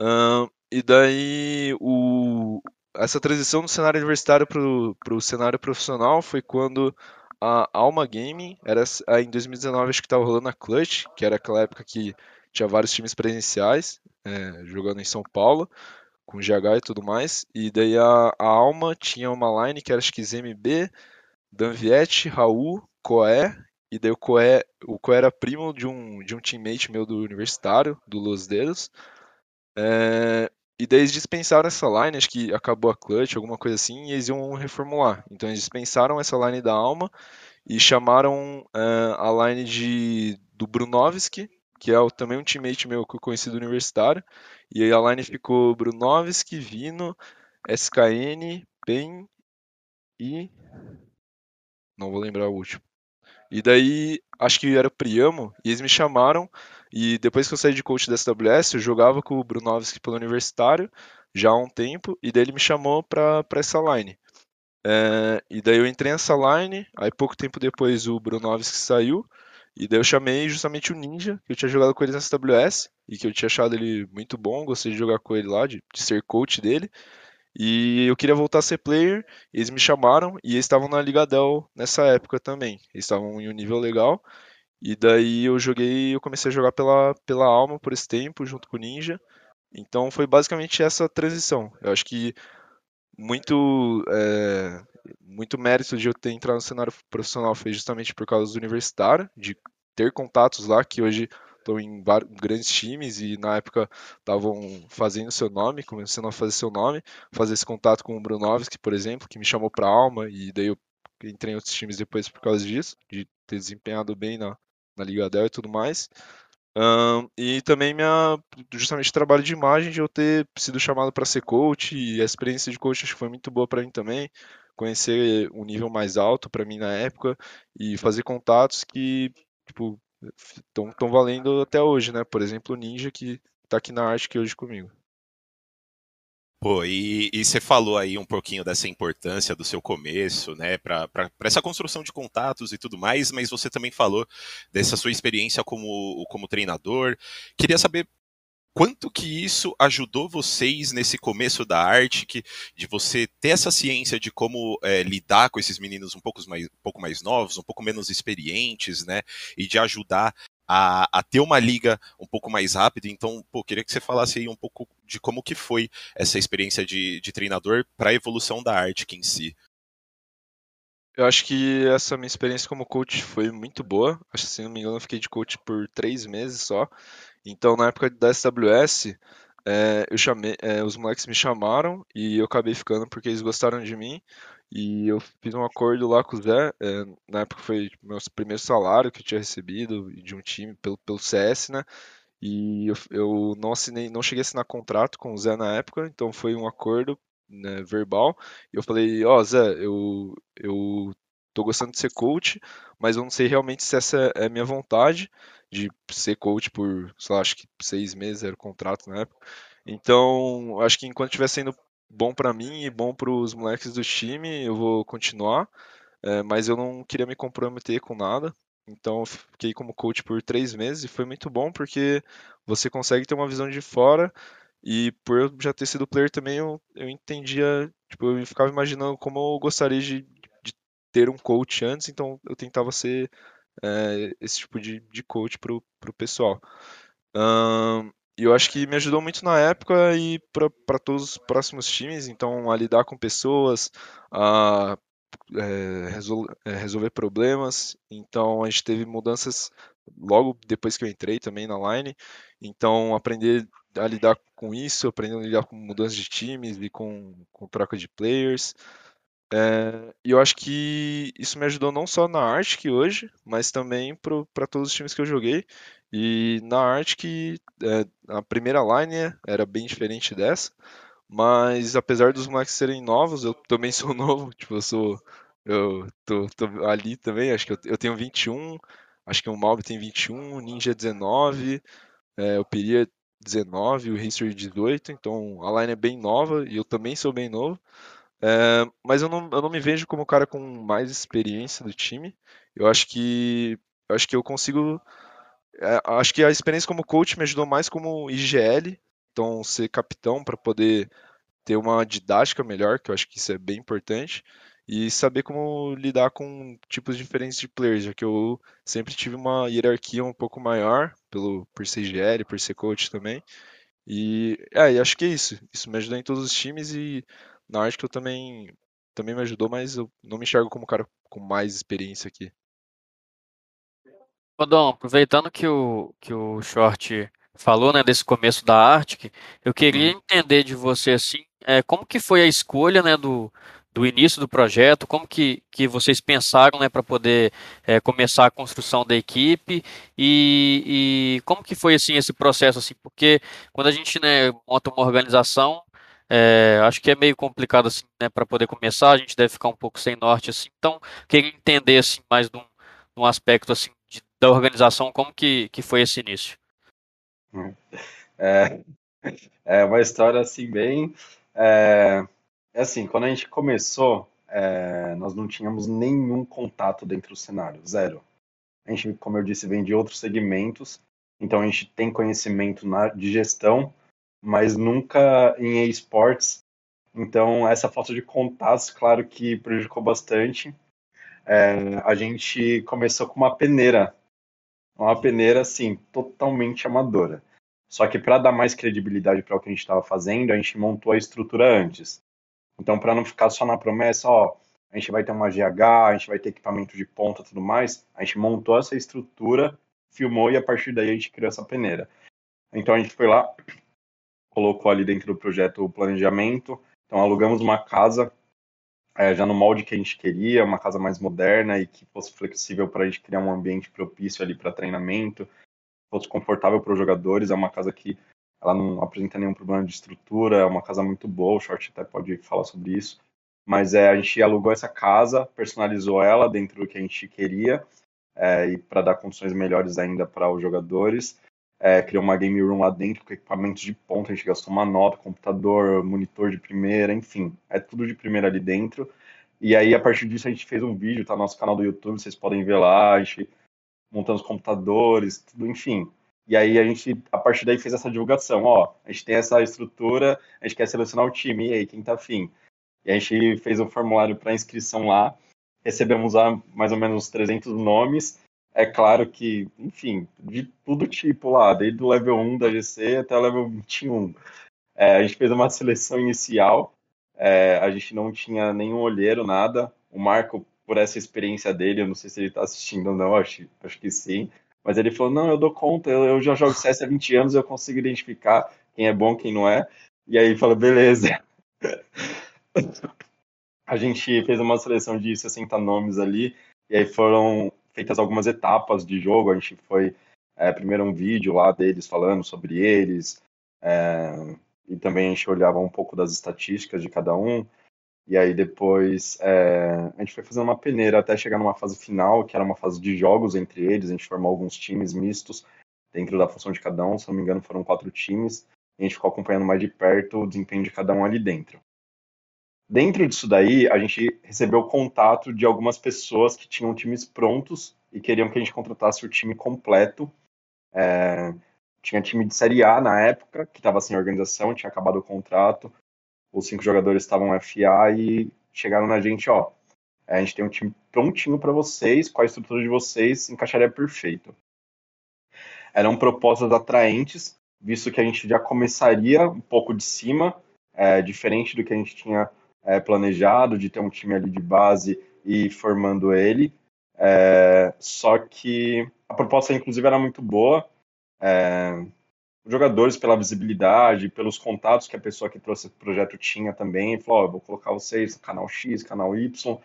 Um, e daí o, essa transição do cenário universitário para o cenário profissional foi quando a Alma Gaming, era em 2019 acho que estava rolando a Clutch, que era aquela época que tinha vários times presenciais é, jogando em São Paulo, com GH e tudo mais. E daí a, a Alma tinha uma line que era acho que ZMB, Danviette, Raul, Coé. E daí o Coé, o Coé era primo de um, de um teammate meu do universitário, do Los Dedos. É, e daí eles dispensaram essa line, acho que acabou a clutch, alguma coisa assim, e eles iam reformular. Então eles dispensaram essa line da Alma e chamaram uh, a line de, do Brunovski, que é também um teammate meu que eu conheci do universitário. E aí a line ficou Brunovski, Vino, SKN, PEN e. Não vou lembrar o último. E daí, acho que era o Priamo, e eles me chamaram, e depois que eu saí de coach da SWS, eu jogava com o Brunovski pelo Universitário, já há um tempo, e daí ele me chamou para essa line. É, e daí eu entrei nessa line, aí pouco tempo depois o Brunovski saiu, e daí eu chamei justamente o Ninja, que eu tinha jogado com ele na SWS, e que eu tinha achado ele muito bom, gostei de jogar com ele lá, de, de ser coach dele. E eu queria voltar a ser player, eles me chamaram e eles estavam na Liga Dell nessa época também. Eles estavam em um nível legal. E daí eu joguei, eu comecei a jogar pela, pela Alma por esse tempo, junto com o Ninja. Então foi basicamente essa transição. Eu acho que muito é, muito mérito de eu ter entrado no cenário profissional foi justamente por causa do universitário, de ter contatos lá que hoje estão em grandes times e na época estavam fazendo seu nome, começando a fazer seu nome, fazer esse contato com o Brunovski, por exemplo, que me chamou para Alma e daí eu entrei em outros times depois por causa disso, de ter desempenhado bem na, na Liga Dell e tudo mais. E também minha justamente trabalho de imagem de eu ter sido chamado para ser coach e a experiência de coach acho que foi muito boa para mim também conhecer um nível mais alto para mim na época e fazer contatos que tipo estão valendo até hoje, né? Por exemplo, o Ninja que está aqui na arte hoje comigo. Pô, e, você falou aí um pouquinho dessa importância do seu começo, né, para essa construção de contatos e tudo mais, mas você também falou dessa sua experiência como, como treinador. Queria saber quanto que isso ajudou vocês nesse começo da arte, que, de você ter essa ciência de como é, lidar com esses meninos um pouco, mais, um pouco mais novos, um pouco menos experientes, né? E de ajudar a, a, ter uma liga um pouco mais rápida. Então, pô, queria que você falasse aí um pouco de como que foi essa experiência de, de treinador para a evolução da arte em si. Eu acho que essa minha experiência como coach foi muito boa. Acho que, se não me engano, eu fiquei de coach por três meses só. Então, na época da SWS, é, eu chamei, é, os moleques me chamaram e eu acabei ficando porque eles gostaram de mim. E eu fiz um acordo lá com o Zé, é, na época foi meu primeiro salário que eu tinha recebido de um time pelo, pelo CS, né? E eu, eu não assinei, não cheguei a assinar contrato com o Zé na época, então foi um acordo né, verbal. E eu falei, ó, oh, Zé, eu, eu tô gostando de ser coach, mas eu não sei realmente se essa é a minha vontade de ser coach por, sei lá, acho que seis meses era o contrato na época. Então, acho que enquanto estiver sendo bom para mim e bom para os moleques do time, eu vou continuar. É, mas eu não queria me comprometer com nada. Então, eu fiquei como coach por três meses e foi muito bom porque você consegue ter uma visão de fora. E por eu já ter sido player também, eu, eu entendia, tipo, eu ficava imaginando como eu gostaria de, de ter um coach antes, então eu tentava ser é, esse tipo de, de coach para o pessoal. Um, e eu acho que me ajudou muito na época e para todos os próximos times, então a lidar com pessoas, a é, resol é, resolver problemas. Então a gente teve mudanças logo depois que eu entrei também na line. Então aprender a lidar com isso, aprender a lidar com mudanças de times e com, com troca de players. É, e eu acho que isso me ajudou não só na Arctic hoje, mas também para todos os times que eu joguei. E na Arctic, é, a primeira line era bem diferente dessa, mas apesar dos moleques serem novos, eu também sou novo, tipo, eu sou. Eu tô, tô ali também, acho que eu, eu tenho 21, acho que o Malb tem 21, o Ninja 19, é, o Piri 19, o History 18, então a line é bem nova e eu também sou bem novo. É, mas eu não, eu não me vejo como o cara com mais experiência do time. Eu acho que eu acho que eu consigo. É, acho que a experiência como coach me ajudou mais como IGL, então ser capitão para poder ter uma didática melhor, que eu acho que isso é bem importante, e saber como lidar com tipos diferentes de players, já que eu sempre tive uma hierarquia um pouco maior, pelo, por ser IGL, por ser coach também. E, é, e acho que é isso. Isso me ajudou em todos os times e na arte que eu também, também me ajudou, mas eu não me enxergo como cara com mais experiência aqui. Dom, aproveitando que o, que o Short falou, né, desse começo da Arctic, eu queria uhum. entender de você, assim, é, como que foi a escolha, né, do, do início do projeto, como que, que vocês pensaram, né, para poder é, começar a construção da equipe e, e como que foi, assim, esse processo, assim, porque quando a gente, né, monta uma organização, é, acho que é meio complicado assim, né, para poder começar. A gente deve ficar um pouco sem norte assim. Então, queria entender assim mais de um, um aspecto assim de, da organização, como que, que foi esse início? É, é uma história assim bem. É, é assim, quando a gente começou, é, nós não tínhamos nenhum contato dentro do cenário, zero. A gente, como eu disse, vem de outros segmentos, então a gente tem conhecimento na, de gestão, mas nunca em esportes. Então essa falta de contatos, claro que prejudicou bastante. É, a gente começou com uma peneira, uma peneira assim totalmente amadora. Só que para dar mais credibilidade para o que a gente estava fazendo, a gente montou a estrutura antes. Então, para não ficar só na promessa, ó, a gente vai ter uma GH, a gente vai ter equipamento de ponta tudo mais, a gente montou essa estrutura, filmou e a partir daí a gente criou essa peneira. Então a gente foi lá, colocou ali dentro do projeto o planejamento, então alugamos uma casa é, já no molde que a gente queria, uma casa mais moderna e que fosse flexível para a gente criar um ambiente propício ali para treinamento, fosse confortável para os jogadores. É uma casa que ela não apresenta nenhum problema de estrutura, é uma casa muito boa, o Short até pode falar sobre isso. Mas é, a gente alugou essa casa, personalizou ela dentro do que a gente queria, é, e para dar condições melhores ainda para os jogadores. É, criou uma game room lá dentro com equipamentos de ponta, a gente gastou uma nota, computador, monitor de primeira, enfim, é tudo de primeira ali dentro. E aí, a partir disso, a gente fez um vídeo, tá no nosso canal do YouTube, vocês podem ver lá, a gente montando os computadores, tudo, enfim. E aí a gente, a partir daí, fez essa divulgação. Ó, a gente tem essa estrutura, a gente quer selecionar o time, e aí, quem tá afim? E a gente fez um formulário para inscrição lá, recebemos lá mais ou menos uns 300 nomes. É claro que, enfim, de todo tipo lá, desde o level 1 da GC até o level 21. É, a gente fez uma seleção inicial, é, a gente não tinha nenhum olheiro, nada. O Marco, por essa experiência dele, eu não sei se ele está assistindo ou não, acho, acho que sim mas ele falou: não, eu dou conta, eu, eu já jogo CS há 20 anos, eu consigo identificar quem é bom, quem não é. E aí falou: beleza. a gente fez uma seleção de 60 nomes ali, e aí foram feitas algumas etapas de jogo. A gente foi é, primeiro um vídeo lá deles falando sobre eles, é, e também a gente olhava um pouco das estatísticas de cada um. E aí depois é, a gente foi fazendo uma peneira até chegar numa fase final, que era uma fase de jogos entre eles, a gente formou alguns times mistos dentro da função de cada um, se não me engano foram quatro times, e a gente ficou acompanhando mais de perto o desempenho de cada um ali dentro. Dentro disso daí, a gente recebeu contato de algumas pessoas que tinham times prontos e queriam que a gente contratasse o time completo. É, tinha time de Série A na época, que estava sem organização, tinha acabado o contrato, os cinco jogadores estavam FA e chegaram na gente, ó, a gente tem um time prontinho para vocês, com a estrutura de vocês, encaixaria perfeito. Eram propostas atraentes, visto que a gente já começaria um pouco de cima, é, diferente do que a gente tinha é, planejado, de ter um time ali de base e formando ele. É, só que a proposta, inclusive, era muito boa. É, jogadores pela visibilidade, pelos contatos que a pessoa que trouxe o projeto tinha também, falou, oh, vou colocar vocês no canal X, canal Y.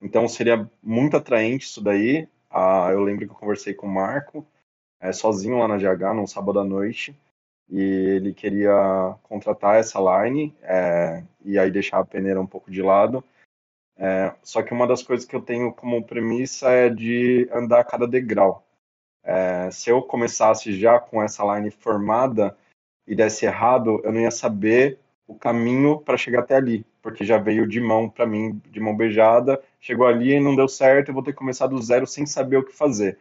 Então seria muito atraente isso daí. Ah, eu lembro que eu conversei com o Marco, é, sozinho lá na GH, num sábado à noite, e ele queria contratar essa line é, e aí deixar a peneira um pouco de lado. É, só que uma das coisas que eu tenho como premissa é de andar a cada degrau. É, se eu começasse já com essa line formada e desse errado, eu não ia saber o caminho para chegar até ali, porque já veio de mão para mim, de mão beijada, chegou ali e não deu certo, eu vou ter que começar do zero sem saber o que fazer.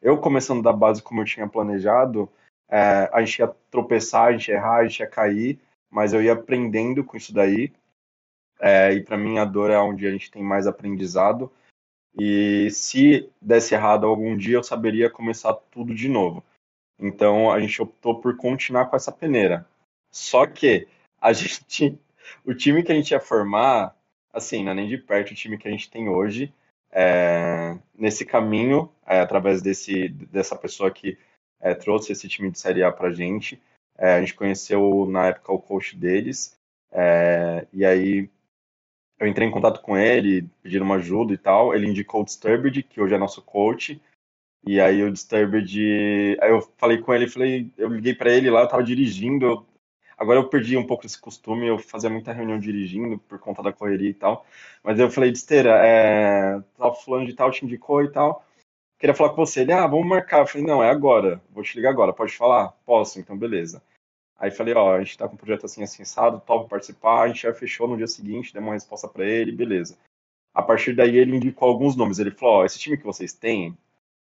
Eu começando da base como eu tinha planejado, é, a gente ia tropeçar, a gente ia errar, a gente ia cair, mas eu ia aprendendo com isso daí. É, e para mim a dor é onde a gente tem mais aprendizado. E se desse errado algum dia, eu saberia começar tudo de novo. Então a gente optou por continuar com essa peneira. Só que a gente, o time que a gente ia formar, assim, não é nem de perto o time que a gente tem hoje. É, nesse caminho, é, através desse, dessa pessoa que é, trouxe esse time de Série A pra gente, é, a gente conheceu na época o coach deles, é, e aí eu entrei em contato com ele, pedindo uma ajuda e tal. Ele indicou o Disturbed, que hoje é nosso coach. E aí o Disturbed, aí eu falei com ele, falei, eu liguei para ele lá, eu tava dirigindo. Eu... Agora eu perdi um pouco esse costume, eu fazia muita reunião dirigindo por conta da correria e tal. Mas eu falei, Disteira, é, tal fulano de tal te indicou e tal. Queria falar com você. Ele, ah, vamos marcar. Eu falei, não, é agora. Vou te ligar agora. Pode falar? Posso, então beleza. Aí falei, ó, a gente tá com um projeto assim, assim, assado, top participar. A gente já fechou no dia seguinte, deu uma resposta para ele, beleza. A partir daí ele indicou alguns nomes. Ele falou, ó, esse time que vocês têm,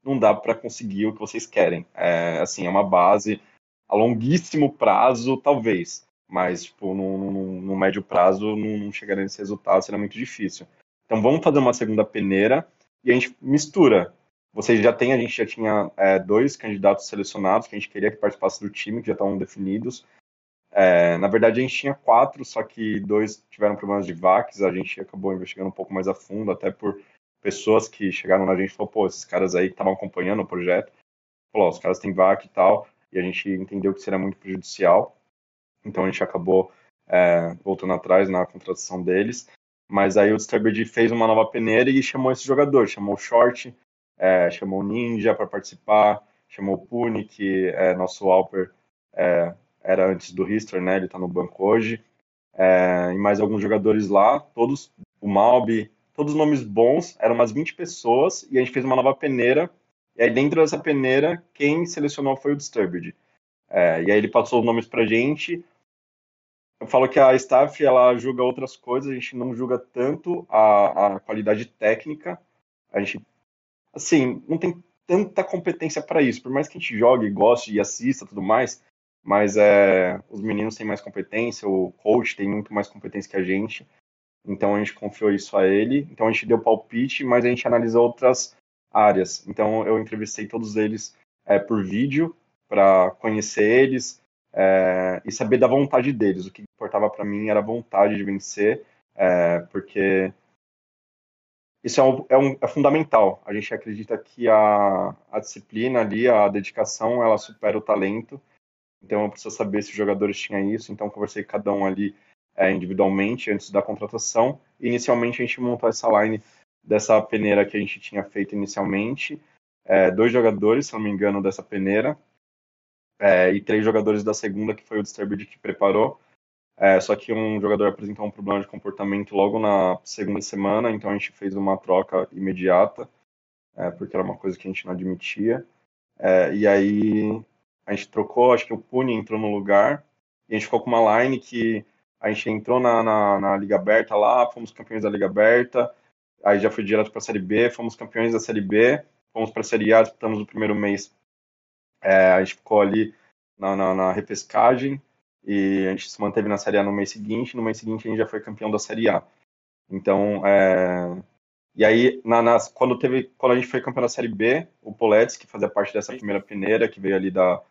não dá para conseguir o que vocês querem. É, assim, é uma base a longuíssimo prazo, talvez. Mas, tipo, no, no, no médio prazo, não, não chegaria nesse resultado, seria muito difícil. Então, vamos fazer uma segunda peneira e a gente mistura. Vocês já têm, a gente já tinha é, dois candidatos selecionados que a gente queria que participasse do time, que já estavam definidos. É, na verdade, a gente tinha quatro, só que dois tiveram problemas de VACs, a gente acabou investigando um pouco mais a fundo, até por pessoas que chegaram na gente e falaram, pô, esses caras aí que estavam acompanhando o projeto, falou, os caras têm VAC e tal, e a gente entendeu que seria muito prejudicial, então a gente acabou é, voltando atrás na contratação deles, mas aí o Disturbed fez uma nova peneira e chamou esse jogador, chamou o Short, é, chamou Ninja para participar, chamou o Puni, que é nosso Alper, é, era antes do History, né, ele está no banco hoje, é, e mais alguns jogadores lá, todos, o Malbi, todos os nomes bons, eram umas 20 pessoas, e a gente fez uma nova peneira, e aí dentro dessa peneira, quem selecionou foi o Disturbed. É, e aí ele passou os nomes pra gente. Eu falo que a staff, ela julga outras coisas, a gente não julga tanto a, a qualidade técnica, a gente, assim, não tem tanta competência para isso, por mais que a gente jogue, goste e assista tudo mais, mas é, os meninos têm mais competência, o coach tem muito mais competência que a gente, então a gente confiou isso a ele. Então a gente deu palpite, mas a gente analisou outras áreas. Então eu entrevistei todos eles é, por vídeo para conhecer eles é, e saber da vontade deles. O que importava para mim era a vontade de vencer, é, porque isso é, um, é, um, é, fundamental. A gente acredita que a, a disciplina ali, a dedicação, ela supera o talento. Então eu preciso saber se os jogadores tinham isso. Então conversei com cada um ali é, individualmente antes da contratação. Inicialmente a gente montou essa line dessa peneira que a gente tinha feito inicialmente. É, dois jogadores, se não me engano, dessa peneira. É, e três jogadores da segunda, que foi o Disturbed que preparou. É, só que um jogador apresentou um problema de comportamento logo na segunda semana, então a gente fez uma troca imediata, é, porque era uma coisa que a gente não admitia. É, e aí a gente trocou, acho que o Puni entrou no lugar, e a gente ficou com uma line que a gente entrou na, na, na Liga Aberta lá, fomos campeões da Liga Aberta, aí já fui direto para a Série B, fomos campeões da Série B, fomos para a Série A, disputamos o primeiro mês, é, a gente ficou ali na, na, na, repescagem e a gente se manteve na Série A no mês seguinte, no mês seguinte a gente já foi campeão da Série A. Então, é, e aí, na, quando, teve, quando a gente foi campeão da Série B, o Poletes, que fazia parte dessa primeira peneira, que veio ali da,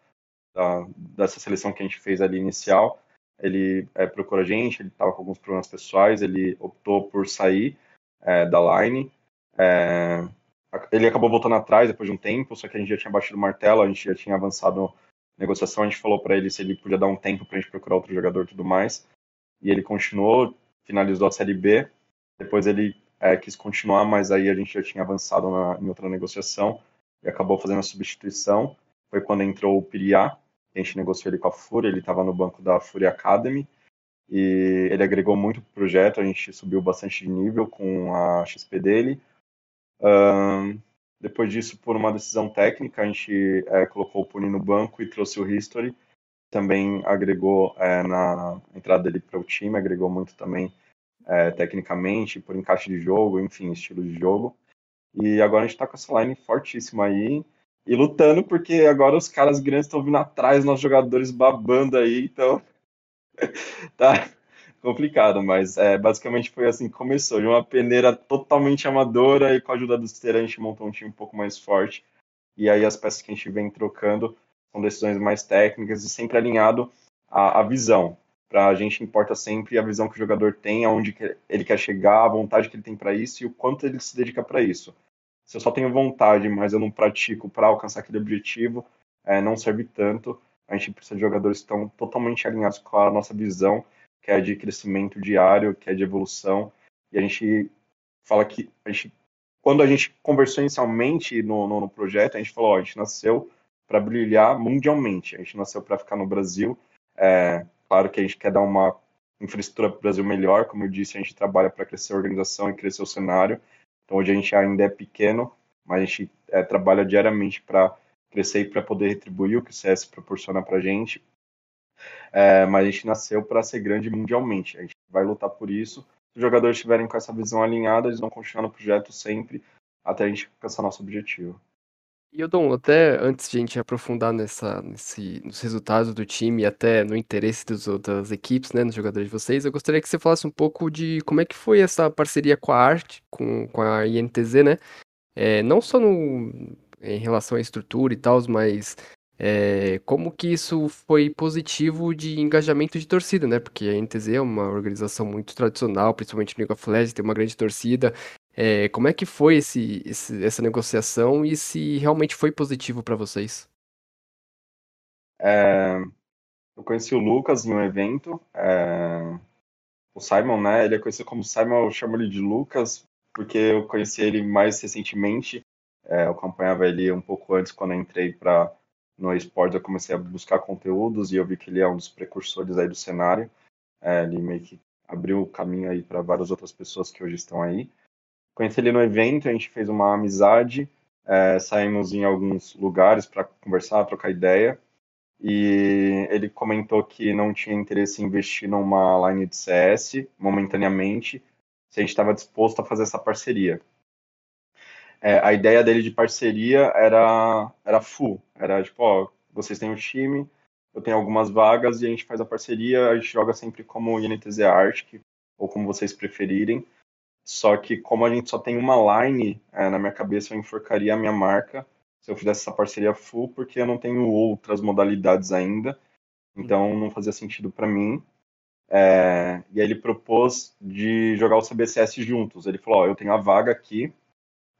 da dessa seleção que a gente fez ali inicial, ele é, procurou a gente, ele estava com alguns problemas pessoais, ele optou por sair é, da line. É, ele acabou voltando atrás depois de um tempo, só que a gente já tinha batido o martelo, a gente já tinha avançado negociação, a gente falou para ele se ele podia dar um tempo para a gente procurar outro jogador e tudo mais. E ele continuou, finalizou a Série B. Depois ele é, quis continuar, mas aí a gente já tinha avançado na, em outra negociação e acabou fazendo a substituição. Foi quando entrou o Piriá, a gente negociou ele com a Fúria, ele estava no banco da Fúria Academy e ele agregou muito pro projeto, a gente subiu bastante de nível com a XP dele. Um, depois disso, por uma decisão técnica, a gente é, colocou o Puni no banco e trouxe o History. Também agregou é, na entrada dele para o time, agregou muito também é, tecnicamente, por encaixe de jogo, enfim, estilo de jogo. E agora a gente está com essa line fortíssima aí e lutando, porque agora os caras grandes estão vindo atrás, nossos jogadores babando aí, então tá complicado, mas é, basicamente foi assim que começou, de uma peneira totalmente amadora e com a ajuda do Steira a gente montou um time um pouco mais forte, e aí as peças que a gente vem trocando são decisões mais técnicas e sempre alinhado à, à visão. Para a gente importa sempre a visão que o jogador tem, aonde ele quer chegar, a vontade que ele tem para isso e o quanto ele se dedica para isso se eu só tenho vontade, mas eu não pratico para alcançar aquele objetivo, é, não serve tanto. A gente precisa de jogadores que estão totalmente alinhados com a nossa visão, que é de crescimento diário, que é de evolução. E a gente fala que a gente, quando a gente conversou inicialmente no, no, no projeto, a gente falou: ó, a gente nasceu para brilhar mundialmente, a gente nasceu para ficar no Brasil. É, claro que a gente quer dar uma infraestrutura para o Brasil melhor, como eu disse, a gente trabalha para crescer a organização e crescer o cenário. Então hoje a gente ainda é pequeno, mas a gente é, trabalha diariamente para crescer e para poder retribuir o que o CS proporciona para a gente. É, mas a gente nasceu para ser grande mundialmente. A gente vai lutar por isso. Se os jogadores estiverem com essa visão alinhada, eles vão continuar no projeto sempre até a gente alcançar nosso objetivo. E eu Dom, até antes de a gente aprofundar nessa, nesse, nos resultados do time e até no interesse das outras equipes, né, nos jogadores de vocês, eu gostaria que você falasse um pouco de como é que foi essa parceria com a Arte, com, com a INTZ, né? É, não só no, em relação à estrutura e tal, mas é, como que isso foi positivo de engajamento de torcida, né? Porque a INTZ é uma organização muito tradicional, principalmente no League of Legends, tem uma grande torcida, é, como é que foi esse, esse, essa negociação e se realmente foi positivo para vocês? É, eu conheci o Lucas em um evento. É, o Simon, né? Ele é conhecido como Simon, eu chamo ele de Lucas, porque eu conheci ele mais recentemente. É, eu acompanhava ele um pouco antes, quando entrei para no esportes, eu comecei a buscar conteúdos e eu vi que ele é um dos precursores aí do cenário. É, ele meio que abriu o caminho aí para várias outras pessoas que hoje estão aí. Conheci ele no evento, a gente fez uma amizade, é, saímos em alguns lugares para conversar, trocar ideia. E ele comentou que não tinha interesse em investir numa line de CS momentaneamente, se a gente estava disposto a fazer essa parceria. É, a ideia dele de parceria era, era full, era tipo, ó, vocês têm um time, eu tenho algumas vagas e a gente faz a parceria, a gente joga sempre como INTZ Arctic, ou como vocês preferirem. Só que como a gente só tem uma line, é, na minha cabeça eu enforcaria a minha marca se eu fizesse essa parceria full, porque eu não tenho outras modalidades ainda. Então não fazia sentido para mim. É, e aí ele propôs de jogar o CBCS juntos. Ele falou, ó, eu tenho a vaga aqui,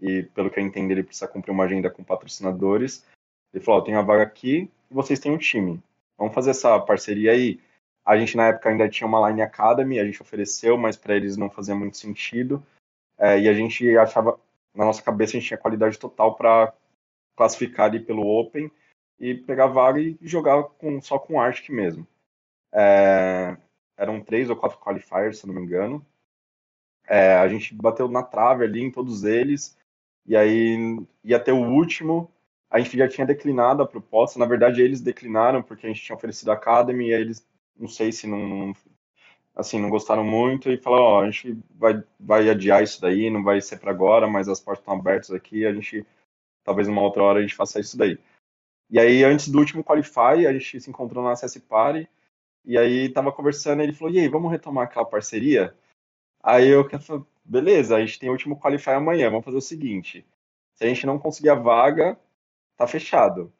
e pelo que eu entendo ele precisa cumprir uma agenda com patrocinadores. Ele falou, eu tenho a vaga aqui e vocês têm um time. Vamos fazer essa parceria aí. A gente, na época, ainda tinha uma Line Academy, a gente ofereceu, mas para eles não fazia muito sentido. É, e a gente achava, na nossa cabeça, a gente tinha qualidade total para classificar ali pelo Open e pegar vaga e jogar com, só com Arctic mesmo. É, eram três ou quatro qualifiers, se não me engano. É, a gente bateu na trave ali em todos eles, e aí ia ter o último. A gente já tinha declinado a proposta, na verdade eles declinaram porque a gente tinha oferecido a Academy, e aí eles não sei se não, assim, não gostaram muito e falaram, ó, a gente vai, vai adiar isso daí, não vai ser para agora, mas as portas estão abertas aqui, a gente, talvez uma outra hora a gente faça isso daí. E aí, antes do último Qualify, a gente se encontrou na CS Party, e aí tava conversando, ele falou, e aí, vamos retomar aquela parceria? Aí eu beleza, a gente tem o último Qualify amanhã, vamos fazer o seguinte, se a gente não conseguir a vaga, tá fechado.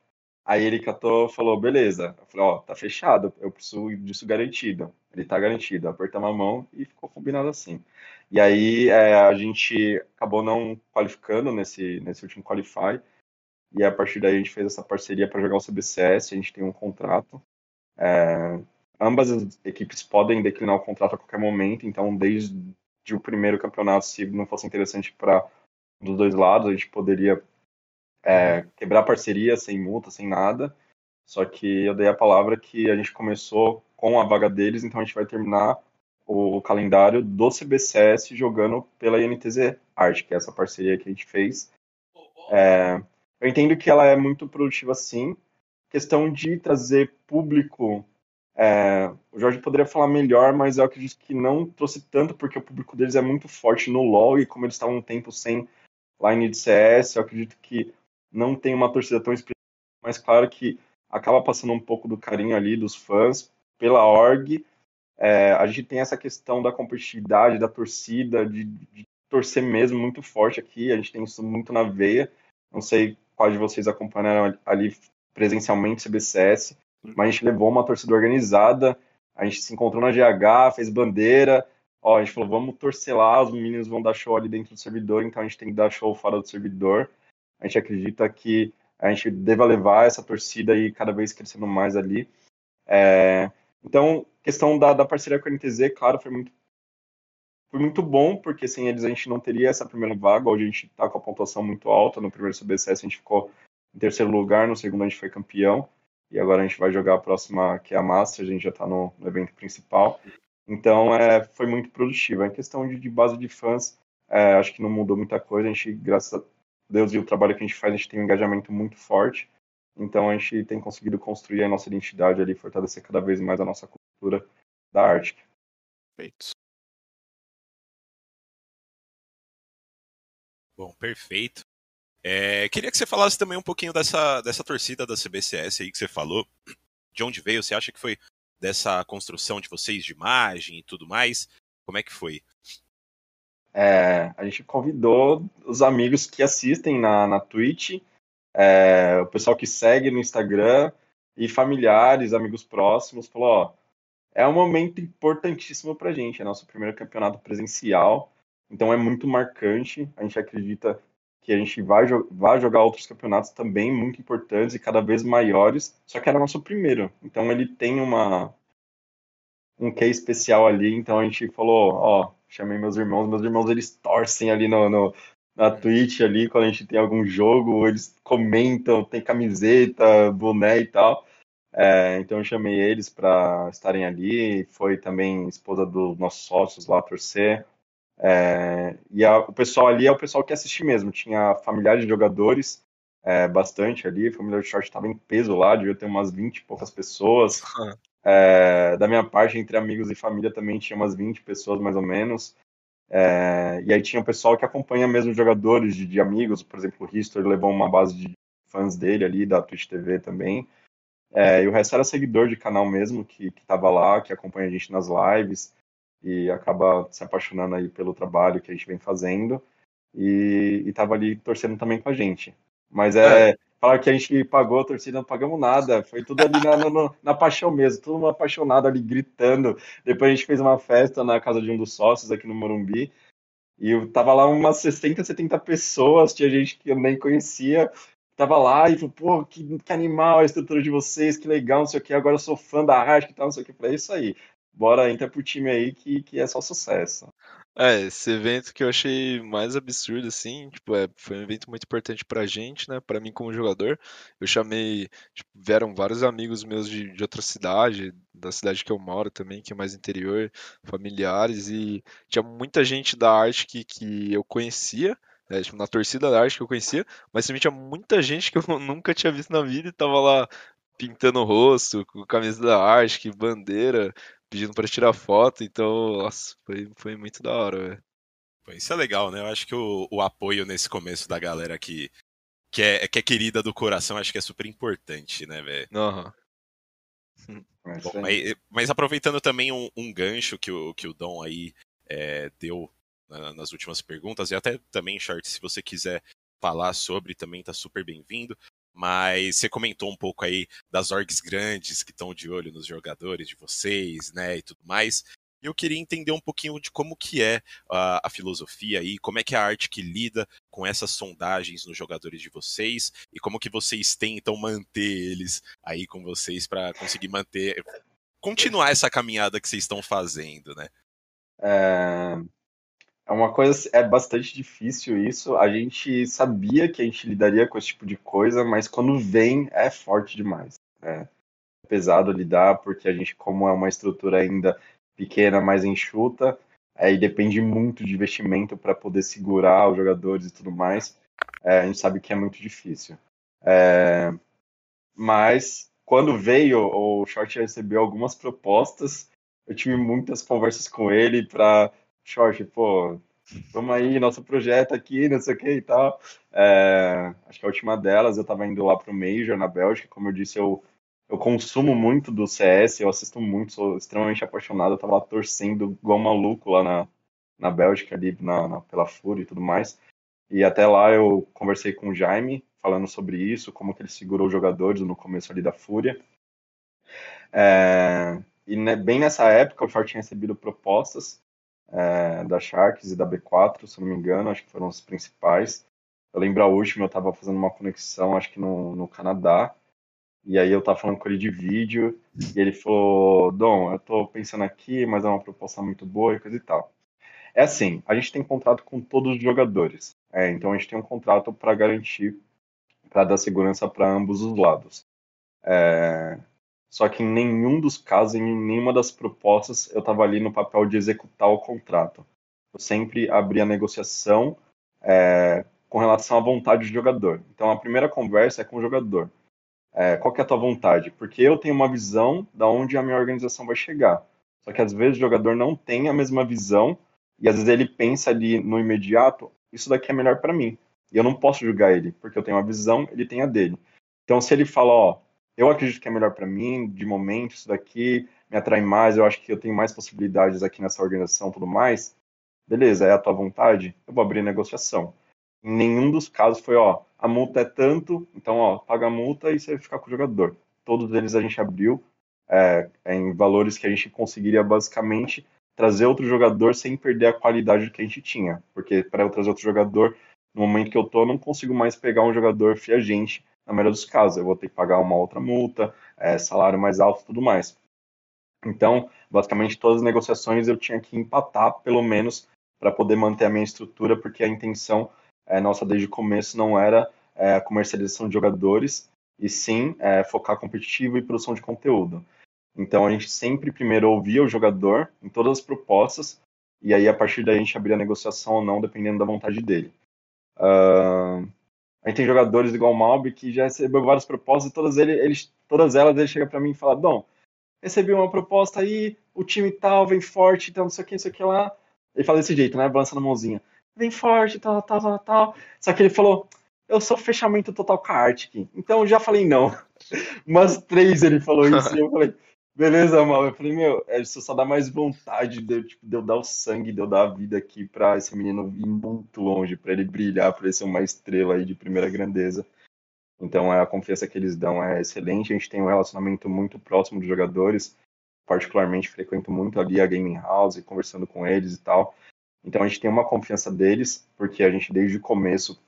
Aí ele catou falou, beleza. Eu falei, ó, tá fechado, eu preciso disso garantido. Ele tá garantido. Apertamos a mão e ficou combinado assim. E aí é, a gente acabou não qualificando nesse, nesse último Qualify. E a partir daí a gente fez essa parceria para jogar o CBCS, a gente tem um contrato. É, ambas as equipes podem declinar o contrato a qualquer momento, então desde o primeiro campeonato, se não fosse interessante para dos dois lados, a gente poderia é, quebrar parceria sem multa, sem nada. Só que eu dei a palavra que a gente começou com a vaga deles, então a gente vai terminar o calendário do CBCS jogando pela INTZ Art, que é essa parceria que a gente fez. É, eu entendo que ela é muito produtiva sim. Questão de trazer público, é, o Jorge poderia falar melhor, mas eu acredito que não trouxe tanto, porque o público deles é muito forte no LoL e como eles estavam um tempo sem line de CS, eu acredito que não tem uma torcida tão expressiva, mas claro que acaba passando um pouco do carinho ali dos fãs pela org. É, a gente tem essa questão da competitividade, da torcida, de, de, torcer mesmo muito forte aqui. A gente tem isso muito na veia. Não sei quais de vocês acompanharam ali presencialmente CBCS, mas a gente levou uma torcida organizada. A gente se encontrou na GH, fez bandeira. Ó, a gente falou, vamos torcer lá, os meninos vão dar show ali dentro do servidor, então a gente tem que dar show fora do servidor a gente acredita que a gente deva levar essa torcida aí cada vez crescendo mais ali. É, então, questão da, da parceria com a NTZ, claro, foi muito, foi muito bom, porque sem eles a gente não teria essa primeira vaga, hoje a gente está com a pontuação muito alta, no primeiro CBCS a gente ficou em terceiro lugar, no segundo a gente foi campeão, e agora a gente vai jogar a próxima, que é a Master, a gente já está no, no, evento principal. Então, é, foi muito produtivo. Em questão de, de base de fãs, é, acho que não mudou muita coisa, a gente, graças a Deus e o trabalho que a gente faz, a gente tem um engajamento muito forte. Então a gente tem conseguido construir a nossa identidade ali, fortalecer cada vez mais a nossa cultura da arte. Perfeito. Bom, perfeito. É, queria que você falasse também um pouquinho dessa, dessa torcida da CBCS aí que você falou. De onde veio? Você acha que foi dessa construção de vocês de imagem e tudo mais? Como é que foi? É, a gente convidou os amigos que assistem na, na Twitch, é, o pessoal que segue no Instagram e familiares, amigos próximos, falou, ó, é um momento importantíssimo pra gente, é nosso primeiro campeonato presencial, então é muito marcante, a gente acredita que a gente vai, vai jogar outros campeonatos também muito importantes e cada vez maiores, só que era nosso primeiro. Então ele tem uma um que especial ali, então a gente falou, ó, chamei meus irmãos, meus irmãos eles torcem ali no, no na Twitch ali quando a gente tem algum jogo, eles comentam, tem camiseta, boné e tal. É, então eu chamei eles para estarem ali, foi também esposa dos nossos sócios lá torcer. É, e a, o pessoal ali é o pessoal que assiste mesmo. Tinha familiares de jogadores, é, bastante ali. A família de short estava em peso lá, devia ter umas 20 e poucas pessoas. É, da minha parte, entre amigos e família, também tinha umas 20 pessoas mais ou menos. É, e aí tinha o pessoal que acompanha mesmo jogadores de, de amigos, por exemplo, o History levou uma base de fãs dele ali, da Twitch TV também. É, e o resto era seguidor de canal mesmo, que, que tava lá, que acompanha a gente nas lives e acaba se apaixonando aí pelo trabalho que a gente vem fazendo e, estava ali torcendo também com a gente. Mas é, é. falar que a gente pagou a torcida, não pagamos nada, foi tudo ali na, na, na, paixão mesmo, todo mundo apaixonado ali gritando. Depois a gente fez uma festa na casa de um dos sócios aqui no Morumbi e eu tava lá umas 60, 70 pessoas, tinha gente que eu nem conhecia, tava lá e falou, pô, que, que, animal a estrutura de vocês, que legal, não sei o que, agora eu sou fã da arte e tal, não sei o que. Falei, é isso aí bora, entra pro time aí que, que é só sucesso. É, esse evento que eu achei mais absurdo, assim, tipo, é, foi um evento muito importante pra gente, né, pra mim como jogador. Eu chamei, tipo, vieram vários amigos meus de, de outra cidade, da cidade que eu moro também, que é mais interior, familiares, e tinha muita gente da arte que, que eu conhecia, é, tipo, na torcida da arte que eu conhecia, mas também tinha muita gente que eu nunca tinha visto na vida e tava lá pintando o rosto, com camisa da arte, bandeira, pedindo para tirar foto, então, nossa, foi, foi muito da hora, velho. Isso é legal, né? Eu acho que o, o apoio nesse começo da galera que, que, é, que é querida do coração, acho que é super importante, né, velho? Uhum. Bom, mas, mas, aproveitando também um, um, gancho que o, que o Dom aí é, deu na, nas últimas perguntas, e até também, Short, se você quiser falar sobre, também tá super bem-vindo mas você comentou um pouco aí das orgs grandes que estão de olho nos jogadores de vocês, né, e tudo mais. E eu queria entender um pouquinho de como que é a, a filosofia aí, como é que é a arte que lida com essas sondagens nos jogadores de vocês e como que vocês tentam manter eles aí com vocês para conseguir manter, continuar essa caminhada que vocês estão fazendo, né? É, é uma coisa, é bastante difícil isso. A gente sabia que a gente lidaria com esse tipo de coisa, mas quando vem é forte demais. É pesado lidar, porque a gente, como é uma estrutura ainda pequena, mais enxuta, aí depende muito de investimento para poder segurar os jogadores e tudo mais. É, a gente sabe que é muito difícil. É, mas quando veio, o Short recebeu algumas propostas. Eu tive muitas conversas com ele para Short, pô, vamos aí, nosso projeto aqui, não sei o que e tal. É, acho que a última delas, eu tava indo lá pro Major, na Bélgica, como eu disse, eu, eu consumo muito do CS, eu assisto muito, sou extremamente apaixonado, eu tava lá torcendo igual maluco lá na, na Bélgica, ali na, na, pela FURIA e tudo mais. E até lá eu conversei com o Jaime, falando sobre isso, como que ele segurou os jogadores no começo ali da Fúria. É, e né, bem nessa época eu já tinha recebido propostas é, da Sharks e da B4, se não me engano, acho que foram os principais. Eu lembro a última, eu estava fazendo uma conexão, acho que no, no Canadá, e aí eu estava falando com ele de vídeo, e ele falou, Dom, eu estou pensando aqui, mas é uma proposta muito boa e coisa e tal. É assim, a gente tem contrato com todos os jogadores, é, então a gente tem um contrato para garantir, para dar segurança para ambos os lados. É, só que em nenhum dos casos, em nenhuma das propostas, eu estava ali no papel de executar o contrato. Eu sempre abri a negociação é, com relação à vontade do jogador. Então a primeira conversa é com o jogador. É, qual que é a tua vontade? Porque eu tenho uma visão da onde a minha organização vai chegar. Só que às vezes o jogador não tem a mesma visão e às vezes ele pensa ali no imediato, isso daqui é melhor para mim. E eu não posso julgar ele, porque eu tenho uma visão, ele tem a dele. Então se ele fala, ó, eu acredito que é melhor para mim, de momento, isso daqui me atrai mais, eu acho que eu tenho mais possibilidades aqui nessa organização, tudo mais. Beleza, é a tua vontade, eu vou abrir negociação. Em nenhum dos casos foi, ó, a multa é tanto, então, ó, paga a multa e você vai ficar com o jogador. Todos eles a gente abriu é, em valores que a gente conseguiria basicamente trazer outro jogador sem perder a qualidade que a gente tinha. Porque para eu trazer outro jogador, no momento que eu tô, eu não consigo mais pegar um jogador fiagente, na maioria dos casos. Eu vou ter que pagar uma outra multa, é, salário mais alto tudo mais. Então, basicamente, todas as negociações eu tinha que empatar, pelo menos, para poder manter a minha estrutura, porque a intenção é, nossa desde o começo não era é, a comercialização de jogadores, e sim é, focar competitivo e produção de conteúdo. Então a gente sempre primeiro ouvia o jogador em todas as propostas, e aí a partir daí a gente abria a negociação ou não, dependendo da vontade dele. Uh, a gente tem jogadores igual o Malby que já recebeu várias propostas e todas, ele, eles, todas elas ele chega para mim e fala: Bom, recebi uma proposta aí, o time tal vem forte, então não sei o que, não sei o que lá. Ele fala desse jeito, né? Avança na mãozinha vem forte, tal, tal, tal, tal. Só que ele falou, eu sou fechamento total com a Arctic. Então eu já falei não. Umas três ele falou isso e eu falei, beleza, mal. Eu falei, meu, é, isso só dá mais vontade de, tipo, de eu dar o sangue, de eu dar a vida aqui pra esse menino ir muito longe, pra ele brilhar, pra ele ser uma estrela aí de primeira grandeza. Então a confiança que eles dão é excelente. A gente tem um relacionamento muito próximo dos jogadores. Particularmente frequento muito ali a Gaming House, conversando com eles e tal. Então a gente tem uma confiança deles, porque a gente desde o começo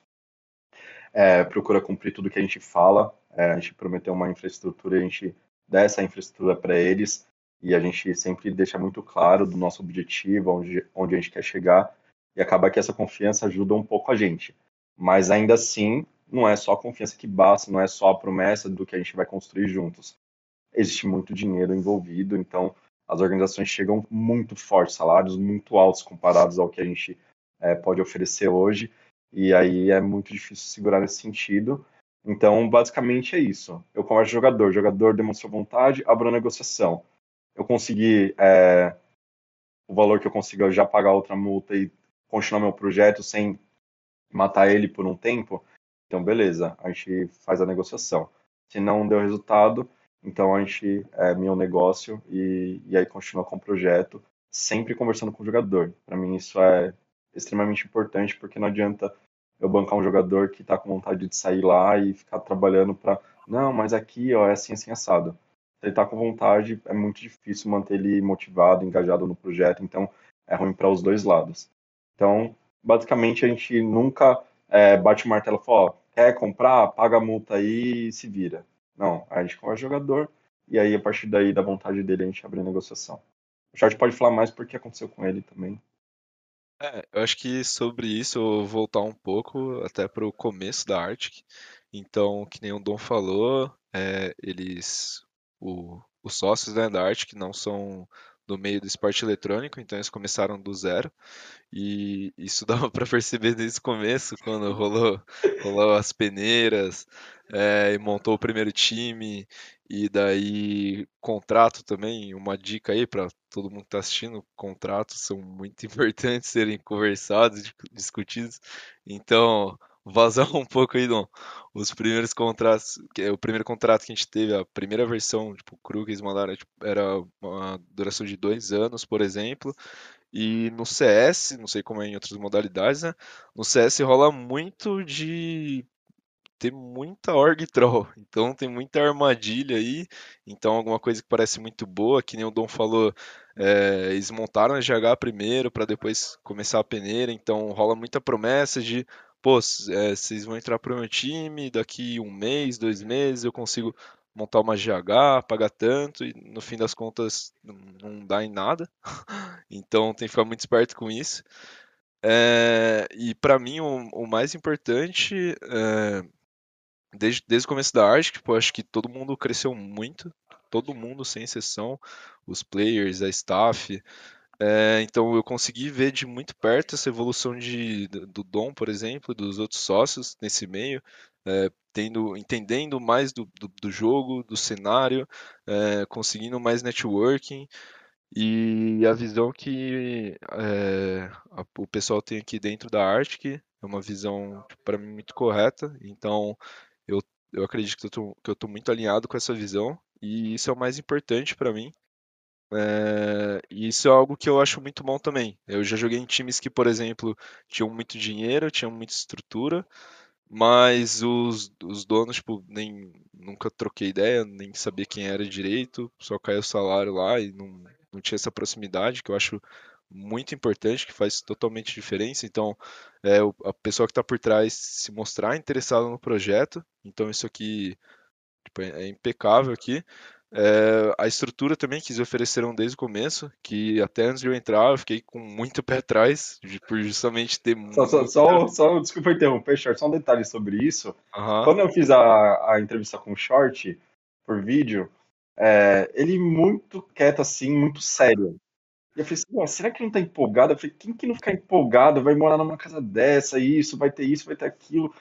é, procura cumprir tudo que a gente fala. É, a gente prometeu uma infraestrutura, a gente dá essa infraestrutura para eles e a gente sempre deixa muito claro do nosso objetivo, onde, onde a gente quer chegar e acaba que essa confiança ajuda um pouco a gente. Mas ainda assim, não é só a confiança que basta, não é só a promessa do que a gente vai construir juntos. Existe muito dinheiro envolvido, então as organizações chegam muito fortes, salários muito altos comparados ao que a gente é, pode oferecer hoje, e aí é muito difícil segurar nesse sentido. Então, basicamente é isso. Eu converso com o jogador, o jogador demonstrou vontade, abro a negociação. Eu consegui é, o valor que eu consigo já pagar outra multa e continuar meu projeto sem matar ele por um tempo, então beleza, a gente faz a negociação. Se não deu resultado, então a gente é meu negócio e, e aí continua com o projeto, sempre conversando com o jogador. Para mim isso é extremamente importante porque não adianta eu bancar um jogador que está com vontade de sair lá e ficar trabalhando para não, mas aqui ó, é assim, assim, assado. Se ele está com vontade, é muito difícil manter ele motivado, engajado no projeto, então é ruim para os dois lados. Então, basicamente, a gente nunca é, bate o martelo e fala, ó, quer comprar, paga a multa aí e se vira. Não, a gente conversa o jogador e aí a partir daí da vontade dele a gente abre a negociação. O chat pode falar mais porque aconteceu com ele também. É, eu acho que sobre isso eu vou voltar um pouco até para o começo da Arctic. Então, que nem o Dom falou, é, eles, o, os sócios né, da Arctic não são do meio do esporte eletrônico, então eles começaram do zero. E isso dava para perceber desde o começo, quando rolou, rolou as peneiras, é, e montou o primeiro time, e daí contrato também, uma dica aí para todo mundo que está assistindo, contratos são muito importantes serem conversados, discutidos. Então, vazar um pouco aí, Dom. Os primeiros contratos, o primeiro contrato que a gente teve, a primeira versão, tipo, cru que eles mandaram, tipo, era uma duração de dois anos, por exemplo. E no CS, não sei como é em outras modalidades, né? No CS rola muito de ter muita org troll. Então tem muita armadilha aí. Então alguma coisa que parece muito boa, que nem o Dom falou, é, eles montaram a GH primeiro para depois começar a peneira. Então rola muita promessa de, pô, é, vocês vão entrar pro meu time, daqui um mês, dois meses eu consigo montar uma GH, pagar tanto, e no fim das contas não dá em nada. então tem que ficar muito esperto com isso. É, e para mim o, o, mais importante, é, desde, desde o começo da arte, tipo, acho que todo mundo cresceu muito, todo mundo sem exceção, os players, a staff, É, então eu consegui ver de muito perto essa evolução de, do Dom, por exemplo, dos outros sócios nesse meio, é, tendo, entendendo mais do, do, do jogo, do cenário, é, conseguindo mais networking e a visão que é, a, o pessoal tem aqui dentro da Arctic é uma visão para mim muito correta. Então eu, acredito que eu, tô, que eu tô muito alinhado com essa visão e isso é o mais importante para mim. É, e isso é algo que eu acho muito bom também. Eu já joguei em times que, por exemplo, tinham muito dinheiro, tinham muita estrutura, mas os, os donos, tipo, nem nunca troquei ideia, nem sabia quem era direito, só caiu o salário lá e não, não tinha essa proximidade que eu acho muito importante, que faz totalmente diferença. Então, é, a pessoa que está por trás se mostrar interessada no projeto, então isso aqui tipo, é, é impecável aqui. É, a estrutura também que eles ofereceram desde o começo, que até antes de eu entrar eu fiquei com muito pé atrás, por justamente ter só, só, só, só, desculpa interromper, Short, só um detalhe sobre isso. Uhum. Quando eu fiz a, a entrevista com o Short por vídeo, é, ele muito quieto assim, muito sério. E eu falei assim, será que não tá empolgado? Eu falei, quem que não ficar empolgado vai morar numa casa dessa, isso, vai ter isso, vai ter aquilo.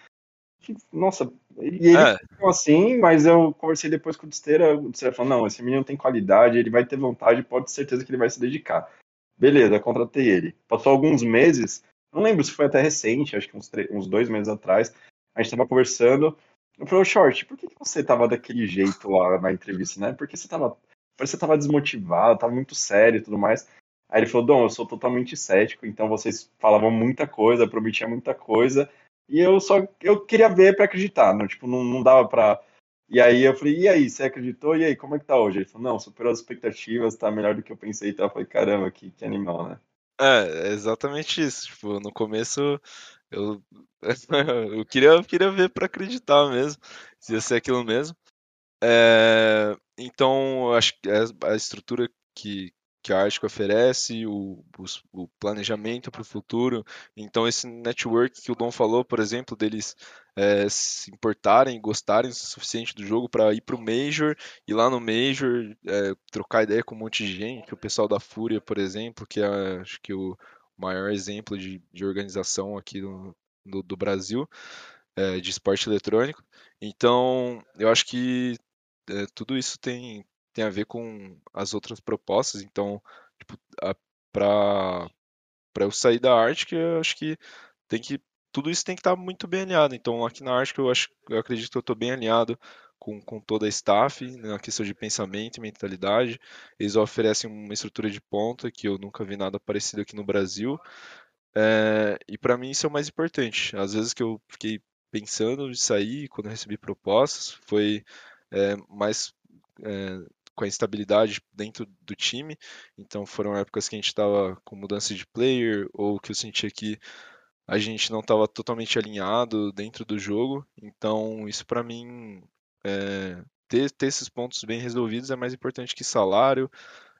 Nossa, e ele é. ficou assim, mas eu conversei depois com o Disteira, o Disteira falou, não, esse menino tem qualidade, ele vai ter vontade, pode ter certeza que ele vai se dedicar. Beleza, contratei ele. Passou alguns meses, não lembro se foi até recente, acho que uns, uns dois meses atrás, a gente tava conversando, eu falei, Short, por que, que você tava daquele jeito lá na entrevista, né? Porque você tava, parece que você tava desmotivado, tava muito sério e tudo mais. Aí ele falou, Dom, eu sou totalmente cético, então vocês falavam muita coisa, prometiam muita coisa, e eu só eu queria ver para acreditar, não, tipo, não, não dava para E aí eu falei, e aí, você acreditou? E aí, como é que tá hoje? Ele falou, não, superou as expectativas, tá melhor do que eu pensei. Então eu falei, caramba, que, que animal, né? É, é exatamente isso. Tipo, no começo eu, eu queria, queria ver para acreditar mesmo, se ia ser aquilo mesmo. É, então, acho que a estrutura que, que a Arctic oferece, o, o, planejamento para o futuro. Então, esse network que o Dom falou, por exemplo, deles é, se importarem, gostarem o suficiente do jogo para ir para o Major, e lá no Major é, trocar ideia com um monte de gente, o pessoal da Fúria, por exemplo, que é acho que o maior exemplo de, de organização aqui no, no do Brasil, é, de esporte eletrônico. Então, eu acho que é, tudo isso tem, tem a ver com as outras propostas. Então, tipo, para para eu sair da Arctic, eu acho que tem que tudo isso tem que estar tá muito bem alinhado. Então, aqui na Arctic, eu acho, eu acredito que eu estou bem alinhado com, com toda a staff na questão de pensamento e mentalidade. Eles oferecem uma estrutura de ponta que eu nunca vi nada parecido aqui no Brasil. É, e para mim isso é o mais importante. Às vezes que eu fiquei pensando de sair quando eu recebi propostas foi é, mais é, com a instabilidade dentro do time. Então foram épocas que a gente estava com mudança de player ou que eu sentia que a gente não estava totalmente alinhado dentro do jogo. Então isso para mim é, ter, ter esses pontos bem resolvidos é mais importante que salário,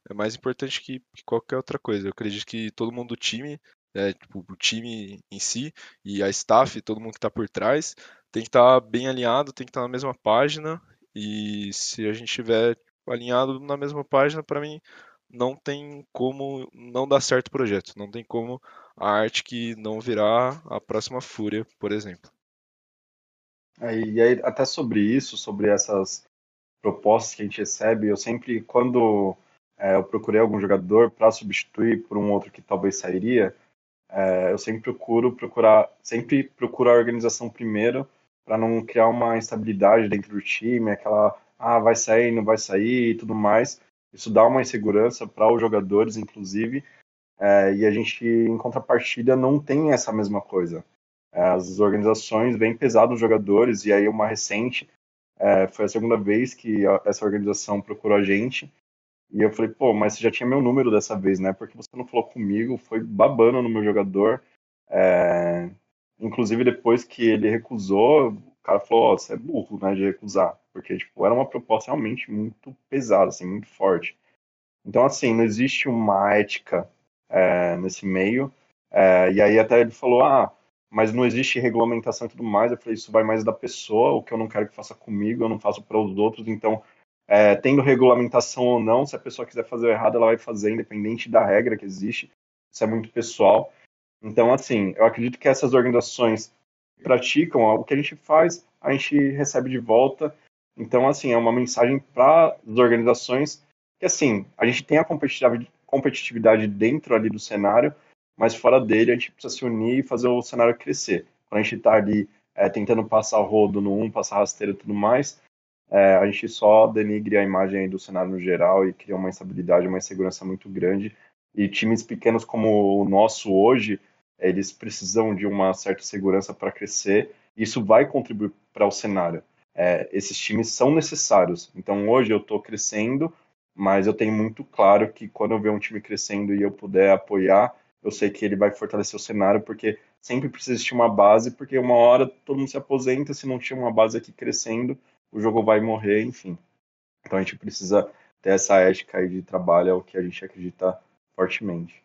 é mais importante que, que qualquer outra coisa. Eu acredito que todo mundo do time é, tipo, o time em si e a staff, todo mundo que está por trás, tem que estar tá bem alinhado, tem que estar tá na mesma página. E se a gente estiver alinhado na mesma página, para mim não tem como não dar certo o projeto, não tem como a arte que não virar a próxima Fúria, por exemplo. É, e aí, até sobre isso, sobre essas propostas que a gente recebe, eu sempre, quando é, eu procurei algum jogador para substituir por um outro que talvez sairia, é, eu sempre procuro procurar, sempre procuro a organização primeiro para não criar uma instabilidade dentro do time, aquela ah, vai sair, não vai sair e tudo mais. Isso dá uma insegurança para os jogadores, inclusive, é, e a gente, em contrapartida, não tem essa mesma coisa. É, as organizações bem pesado nos jogadores, e aí uma recente, é, foi a segunda vez que essa organização procurou a gente, e eu falei, pô, mas você já tinha meu número dessa vez, né? Porque você não falou comigo, foi babando no meu jogador. É... Inclusive, depois que ele recusou, cara falou, oh, você é burro, né, de recusar. Porque, tipo, era uma proposta realmente muito pesada, assim, muito forte. Então, assim, não existe uma ética é, nesse meio. É, e aí até ele falou, ah, mas não existe regulamentação e tudo mais. Eu falei, isso vai mais da pessoa, o que eu não quero que faça comigo, eu não faço para os outros. Então, é, tendo regulamentação ou não, se a pessoa quiser fazer errado, ela vai fazer, independente da regra que existe. Isso é muito pessoal. Então, assim, eu acredito que essas organizações praticam o que a gente faz, a gente recebe de volta. Então, assim, é uma mensagem para as organizações que, assim, a gente tem a competitividade, dentro ali do cenário, mas fora dele a gente precisa se unir e fazer o cenário crescer. Quando a gente está ali é, tentando passar rodo no um, passar rasteiro e tudo mais, é, a gente só denigre a imagem do cenário no geral e cria uma instabilidade, uma insegurança muito grande. E times pequenos como o nosso hoje, eles precisam de uma certa segurança para crescer. E isso vai contribuir para o cenário. É, esses times são necessários. Então hoje eu estou crescendo, mas eu tenho muito claro que quando eu ver um time crescendo e eu puder apoiar, eu sei que ele vai fortalecer o cenário, porque sempre precisa existir uma base, porque uma hora todo mundo se aposenta, se não tinha uma base aqui crescendo, o jogo vai morrer, enfim. Então a gente precisa ter essa ética aí de trabalho, é o que a gente acredita fortemente.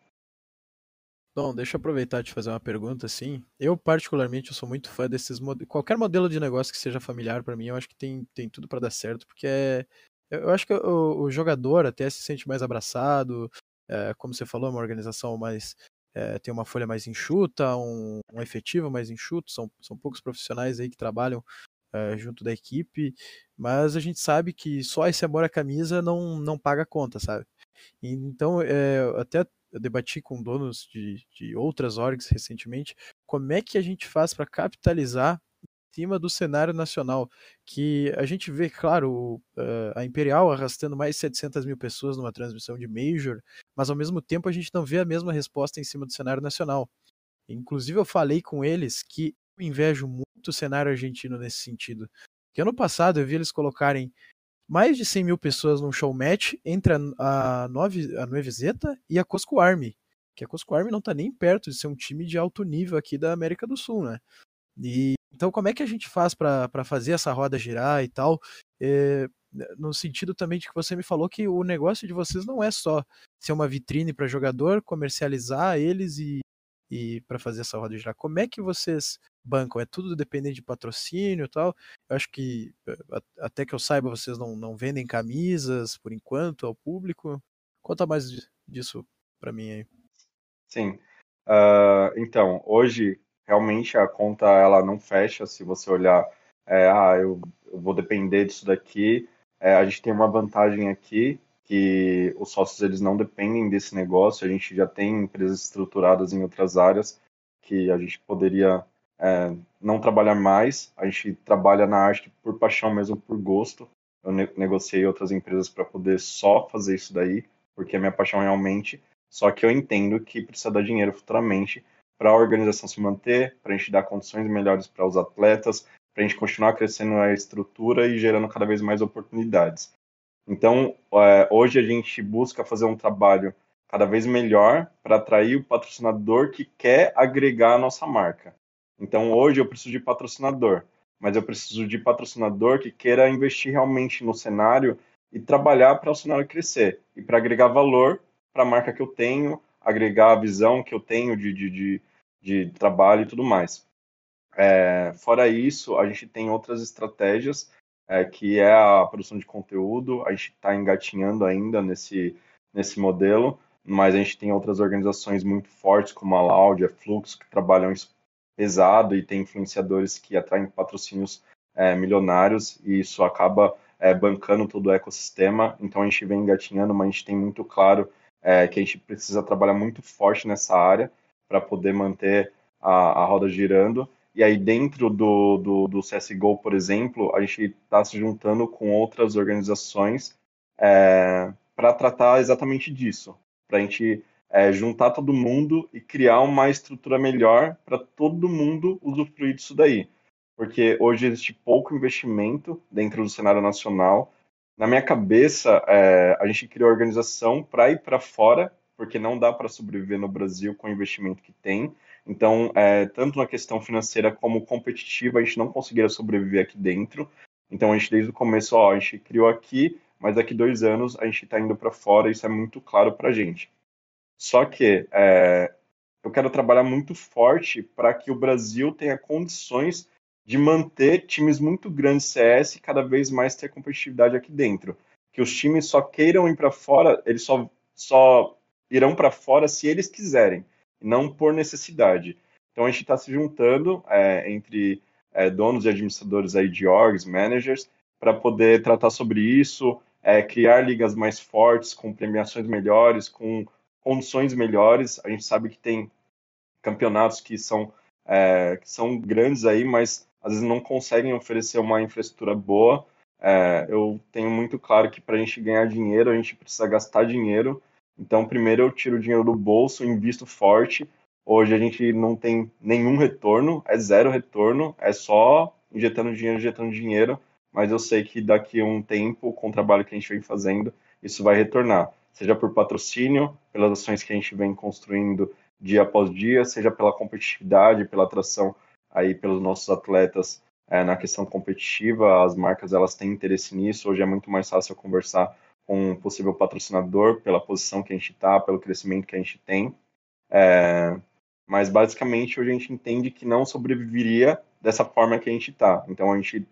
Bom, deixa eu aproveitar de fazer uma pergunta assim. Eu particularmente eu sou muito fã desses modelos, qualquer modelo de negócio que seja familiar para mim, eu acho que tem, tem tudo para dar certo, porque é, eu acho que o, o, jogador até se sente mais abraçado, é, como você falou, é uma organização mais é, tem uma folha mais enxuta, um, um efetivo mais enxuto, são, são poucos profissionais aí que trabalham é, junto da equipe, mas a gente sabe que só esse amor à camisa não, não paga a conta, sabe? Então, é, até eu debati com donos de, de outras orgs recentemente, como é que a gente faz para capitalizar em cima do cenário nacional, que a gente vê, claro, a Imperial arrastando mais de 700 mil pessoas numa transmissão de Major, mas ao mesmo tempo a gente não vê a mesma resposta em cima do cenário nacional. Inclusive eu falei com eles que eu invejo muito o cenário argentino nesse sentido. Que ano passado eu vi eles colocarem mais de 100 mil pessoas num show match entre a, a, Nove, a Nuevezeta e a Cosco Army. Que a Cosco Army não está nem perto de ser um time de alto nível aqui da América do Sul, né? E, então, como é que a gente faz para fazer essa roda girar e tal? É, no sentido também de que você me falou que o negócio de vocês não é só ser uma vitrine para jogador, comercializar eles e, e para fazer essa roda girar. Como é que vocês bancam? É tudo dependente de patrocínio e tal? Eu acho que, eh, até que eu saiba, vocês não, não vendem camisas por enquanto ao público. Conta mais disso para mim aí. Sim. Uh, então, hoje, realmente, a conta ela não fecha. Se você olhar, é, ah, eu, eu, vou depender disso daqui. É, a gente tem uma vantagem aqui, que os sócios eles não dependem desse negócio. A gente já tem empresas estruturadas em outras áreas que a gente poderia é, não trabalhar mais. A gente trabalha na arte por paixão mesmo, por gosto. Eu ne negociei outras empresas para poder só fazer isso daí, porque é minha paixão realmente. Só que eu entendo que precisa dar dinheiro futuramente para a organização se manter, para a gente dar condições melhores para os atletas, para a gente continuar crescendo a estrutura e gerando cada vez mais oportunidades. Então, é, hoje a gente busca fazer um trabalho cada vez melhor para atrair o patrocinador que quer agregar a nossa marca. Então hoje eu preciso de patrocinador, mas eu preciso de patrocinador que queira investir realmente no cenário e trabalhar para o cenário crescer e para agregar valor para a marca que eu tenho, agregar a visão que eu tenho de, de, de, de trabalho e tudo mais. É, fora isso, a gente tem outras estratégias, é, que é a produção de conteúdo. A gente está engatinhando ainda nesse, nesse modelo, mas a gente tem outras organizações muito fortes, como a Loud, a Flux, que trabalham pesado e tem influenciadores que atraem patrocínios é, milionários e isso acaba é, bancando todo o ecossistema. Então a gente vem engatinhando, mas a gente tem muito claro é, que a gente precisa trabalhar muito forte nessa área para poder manter a, a, roda girando. E aí dentro do, do, do CSGO, por exemplo, a gente está se juntando com outras organizações é, para tratar exatamente disso, para a gente é, juntar todo mundo e criar uma estrutura melhor para todo mundo usufruir disso daí. Porque hoje existe pouco investimento dentro do cenário nacional. Na minha cabeça, é, a gente criou a organização para ir para fora, porque não dá para sobreviver no Brasil com o investimento que tem. Então, é, tanto na questão financeira como competitiva, a gente não conseguiria sobreviver aqui dentro. Então, a gente, desde o começo, ó, a gente criou aqui, mas daqui dois anos a gente está indo para fora, isso é muito claro para a gente. Só que é, eu quero trabalhar muito forte para que o Brasil tenha condições de manter times muito grandes CS e cada vez mais ter competitividade aqui dentro. que os times só queiram ir para fora, eles só, só irão para fora se eles quiserem, não por necessidade. Então a gente está se juntando é, entre é, donos e administradores aí de orgs, managers, para poder tratar sobre isso, é, criar ligas mais fortes, com premiações melhores, com condições melhores. A gente sabe que tem campeonatos que são, é, que são grandes aí, mas às vezes não conseguem oferecer uma infraestrutura boa. É, eu tenho muito claro que para a gente ganhar dinheiro, a gente precisa gastar dinheiro. Então, primeiro eu tiro o dinheiro do bolso, invisto forte. Hoje a gente não tem nenhum retorno, é zero retorno, é só injetando dinheiro, injetando dinheiro. Mas eu sei que daqui a um tempo, com o trabalho que a gente vem fazendo, isso vai retornar. Seja por patrocínio, pelas ações que a gente vem construindo dia após dia, seja pela competitividade, pela atração aí pelos nossos atletas é, na questão competitiva, as marcas elas têm interesse nisso. Hoje é muito mais fácil conversar com um possível patrocinador pela posição que a gente está, pelo crescimento que a gente tem. É, mas basicamente hoje a gente entende que não sobreviveria dessa forma que a gente está. Então a gente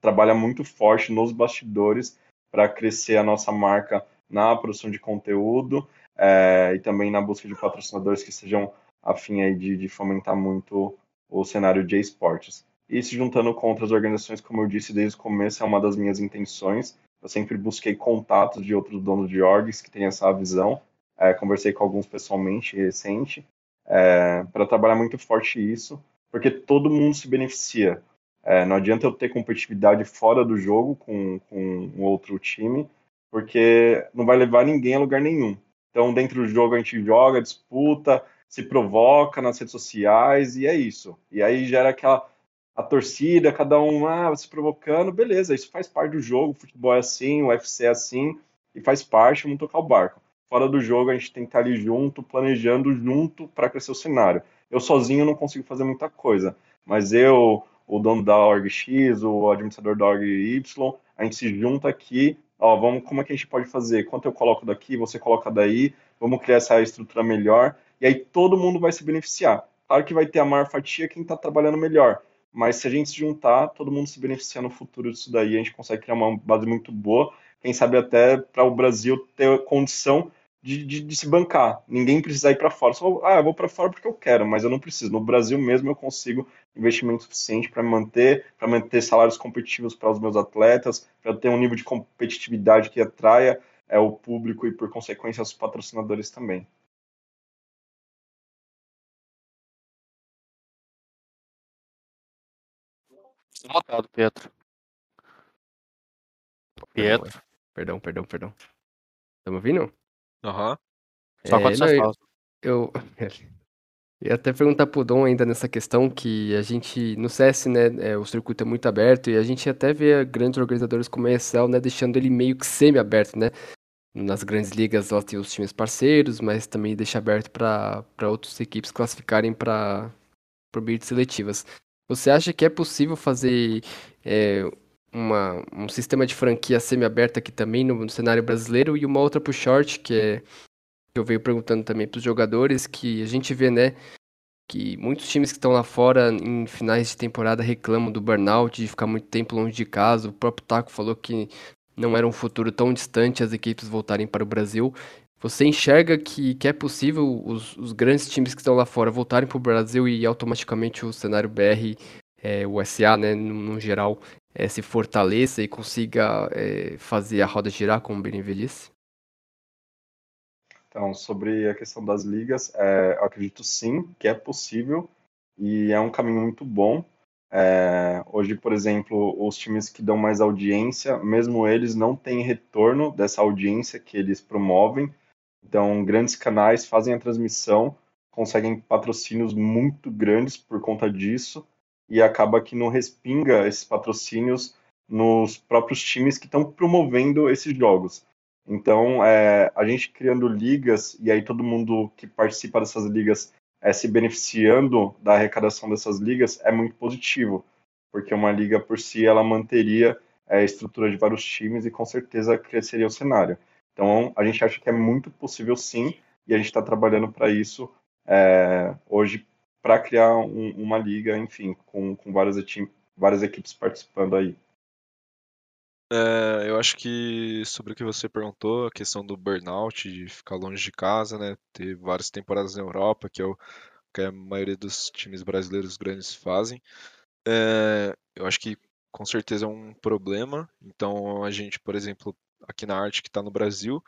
trabalha muito forte nos bastidores para crescer a nossa marca na produção de conteúdo é, e também na busca de patrocinadores que sejam afim aí de, de fomentar muito o cenário de esportes. E se juntando com outras organizações, como eu disse desde o começo, é uma das minhas intenções. Eu sempre busquei contatos de outros donos de orgs que têm essa visão. É, conversei com alguns pessoalmente recente é, para trabalhar muito forte isso, porque todo mundo se beneficia. É, não adianta eu ter competitividade fora do jogo com, com um outro time, porque não vai levar ninguém a lugar nenhum. Então, dentro do jogo, a gente joga, disputa, se provoca nas redes sociais e é isso. E aí gera aquela a torcida, cada um ah, se provocando, beleza, isso faz parte do jogo, o futebol é assim, o UFC é assim, e faz parte, vamos tocar o barco. Fora do jogo, a gente tem que estar ali junto, planejando junto para crescer o cenário. Eu sozinho não consigo fazer muita coisa, mas eu, o dono da org X, o administrador da org Y, a gente se junta aqui, ó, vamos, como é que a gente pode fazer? Quanto eu coloco daqui, você coloca daí, vamos criar essa estrutura melhor, e aí todo mundo vai se beneficiar. Claro que vai ter a maior fatia quem está trabalhando melhor, mas se a gente se juntar, todo mundo se beneficiar no futuro disso daí, a gente consegue criar uma base muito boa, quem sabe até para o Brasil ter condição de, de, de, se bancar. Ninguém precisa ir para fora. Só, ah, eu vou para fora porque eu quero, mas eu não preciso. No Brasil mesmo eu consigo investimento suficiente para manter, para manter salários competitivos para os meus atletas, para ter um nível de competitividade que atraia é, o público e, por consequência, os patrocinadores também. Notado, Pietro. Pietro. Perdão, perdão, perdão. Tá me ouvindo? Aham. Só É, quando eu- fala. Eu ia até perguntar pro Dom ainda nessa questão que a gente, no CS, né, é, o circuito é muito aberto e a gente até vê grandes organizadores como a ESL, né, deixando ele meio que semi-aberto, né? Nas grandes ligas ela tem os times parceiros, mas também deixa aberto para para outras equipes classificarem para por seletivas. Você acha que é possível fazer é, uma, um sistema de franquia semi-aberta aqui também no, no cenário brasileiro e uma outra pro short, que é que eu venho perguntando também para os jogadores, que a gente vê, né, que muitos times que estão lá fora em finais de temporada reclamam do burnout, de ficar muito tempo longe de casa. O próprio Taco falou que não era um futuro tão distante as equipes voltarem para o Brasil. Você enxerga que, que é possível os, os grandes times que estão lá fora voltarem para o Brasil e automaticamente o cenário BR, é, o SA, né, no, no geral, é, se fortaleça e consiga é, fazer a roda girar, como Benny disse? Então, sobre a questão das ligas, é, eu acredito sim que é possível e é um caminho muito bom. É, hoje, por exemplo, os times que dão mais audiência, mesmo eles não têm retorno dessa audiência que eles promovem. Então, grandes canais fazem a transmissão, conseguem patrocínios muito grandes por conta disso e acaba que não respinga esses patrocínios nos próprios times que estão promovendo esses jogos. Então, é, a gente criando ligas, e aí todo mundo que participa dessas ligas é, se beneficiando da arrecadação dessas ligas, é muito positivo, porque uma liga por si, ela manteria é, a estrutura de vários times e com certeza cresceria o cenário. Então, a gente acha que é muito possível sim, e a gente está trabalhando para isso é, hoje, para criar um, uma liga, enfim, com, com várias, várias equipes participando aí. É, eu acho que sobre o que você perguntou, a questão do burnout, de ficar longe de casa, né? Ter várias temporadas na Europa, que é o que a maioria dos times brasileiros grandes fazem. É, eu acho que com certeza é um problema. Então a gente, por exemplo, aqui na arte que está no Brasil,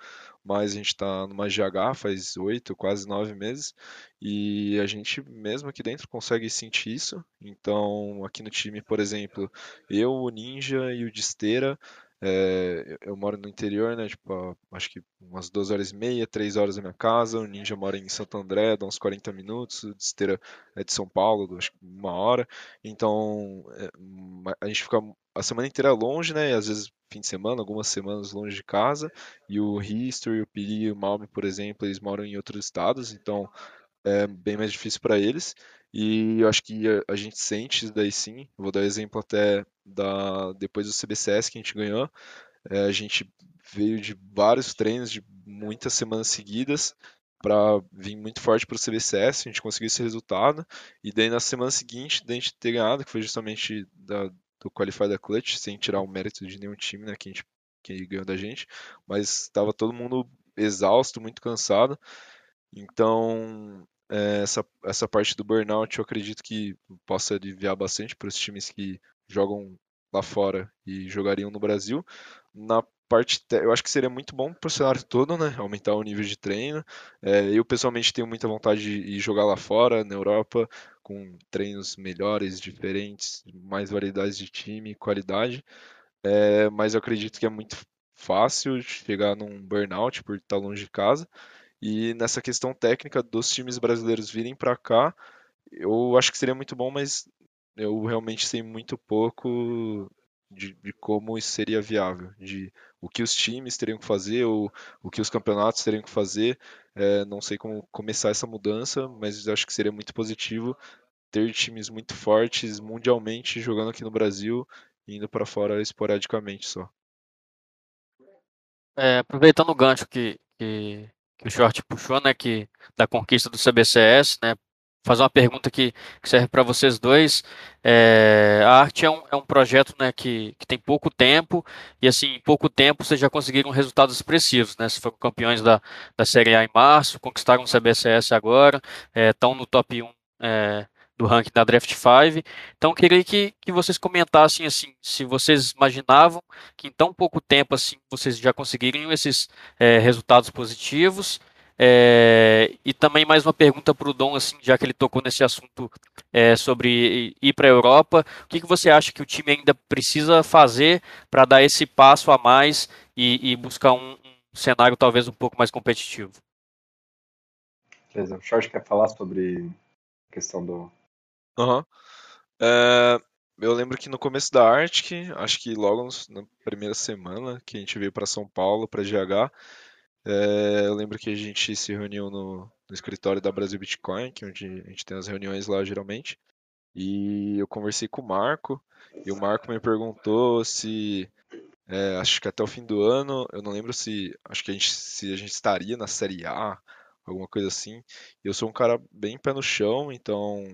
mas a gente está numa GH faz oito, quase nove meses, e a gente mesmo aqui dentro consegue sentir isso. Então, aqui no time, por exemplo, eu, o Ninja e o Disteira, é, eu moro no interior, né? Tipo, acho que umas duas horas e meia, três horas da minha casa. O Ninja mora em Santo André, dá uns 40 minutos. O Disteira é de São Paulo, acho que uma hora. Então, é, a gente fica a semana inteira longe, né? Às vezes fim de semana, algumas semanas longe de casa. E o History, o Piri e o Malme, por exemplo, eles moram em outros estados, então é bem mais difícil para eles. E eu acho que a, gente sente isso daí sim. Vou dar exemplo até da depois do CBCS que a gente ganhou. É, a gente veio de vários treinos de muitas semanas seguidas para vir muito forte para o CBCS, a gente conseguiu esse resultado. E daí na semana seguinte, da gente ter ganhado, que foi justamente da, do Qualify da Clutch, sem tirar o mérito de nenhum time né, que, a gente, que ganhou da gente, mas estava todo mundo exausto, muito cansado. Então, essa, essa parte do burnout eu acredito que possa aliviar bastante para os times que jogam lá fora e jogariam no Brasil. Na parte, eu acho que seria muito bom para o cenário todo, né? Aumentar o nível de treino. É, eu pessoalmente tenho muita vontade de ir jogar lá fora, na Europa, com treinos melhores, diferentes, mais variedades de time, qualidade. É, mas eu acredito que é muito fácil chegar num burnout por estar longe de casa. E nessa questão técnica dos times brasileiros virem para cá, eu acho que seria muito bom, mas eu realmente sei muito pouco de, de, como isso seria viável, de o que os times teriam que fazer, ou o que os campeonatos teriam que fazer. É, não sei como começar essa mudança, mas acho que seria muito positivo ter times muito fortes mundialmente jogando aqui no Brasil e indo para fora esporadicamente só. É, aproveitando o gancho que, que, que, o Short puxou, né, que da conquista do CBCS, né, fazer uma pergunta que, que serve para vocês dois. É, a arte é um, é um projeto né, que, que tem pouco tempo, e assim, em pouco tempo vocês já conseguiram resultados expressivos, né? Vocês foram campeões da, da Série A em março, conquistaram o CBCS agora, estão é, no top 1 é, do ranking da Draft 5. Então, queria que, que vocês comentassem assim, se vocês imaginavam que em tão pouco tempo assim vocês já conseguiriam esses é, resultados positivos é, e também mais uma pergunta para o Dom, assim, já que ele tocou nesse assunto é, sobre ir para a Europa. O que, que você acha que o time ainda precisa fazer para dar esse passo a mais e, e buscar um, um, cenário talvez um pouco mais competitivo? Beleza. O Jorge quer falar sobre a questão do. Uhum. É, eu lembro que no começo da Arctic, acho que logo na primeira semana que a gente veio para São Paulo, para GH, é, eu lembro que a gente se reuniu no, no, escritório da Brasil Bitcoin, que é onde a gente tem as reuniões lá geralmente. E eu conversei com o Marco, e o Marco me perguntou se é, acho que até o fim do ano, eu não lembro se acho que a gente, se a gente estaria na Série A, alguma coisa assim. Eu sou um cara bem pé no chão, então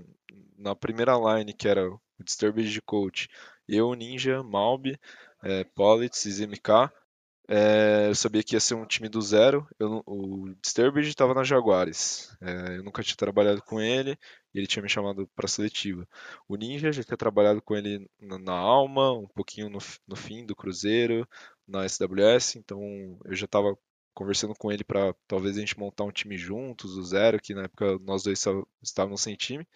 na primeira line, que era o Disturbed de Coach, eu, Ninja, Malbi, é, Politz e ZMK, é, eu sabia que ia ser um time do zero. Eu, o Disturbed estava na Jaguares. É, eu nunca tinha trabalhado com ele e ele tinha me chamado para seletiva. O Ninja já tinha trabalhado com ele na, na Alma, um pouquinho no, no, fim do Cruzeiro, na SWS. Então eu já estava conversando com ele para talvez a gente montar um time juntos, do zero, que na época nós dois estávamos sem time.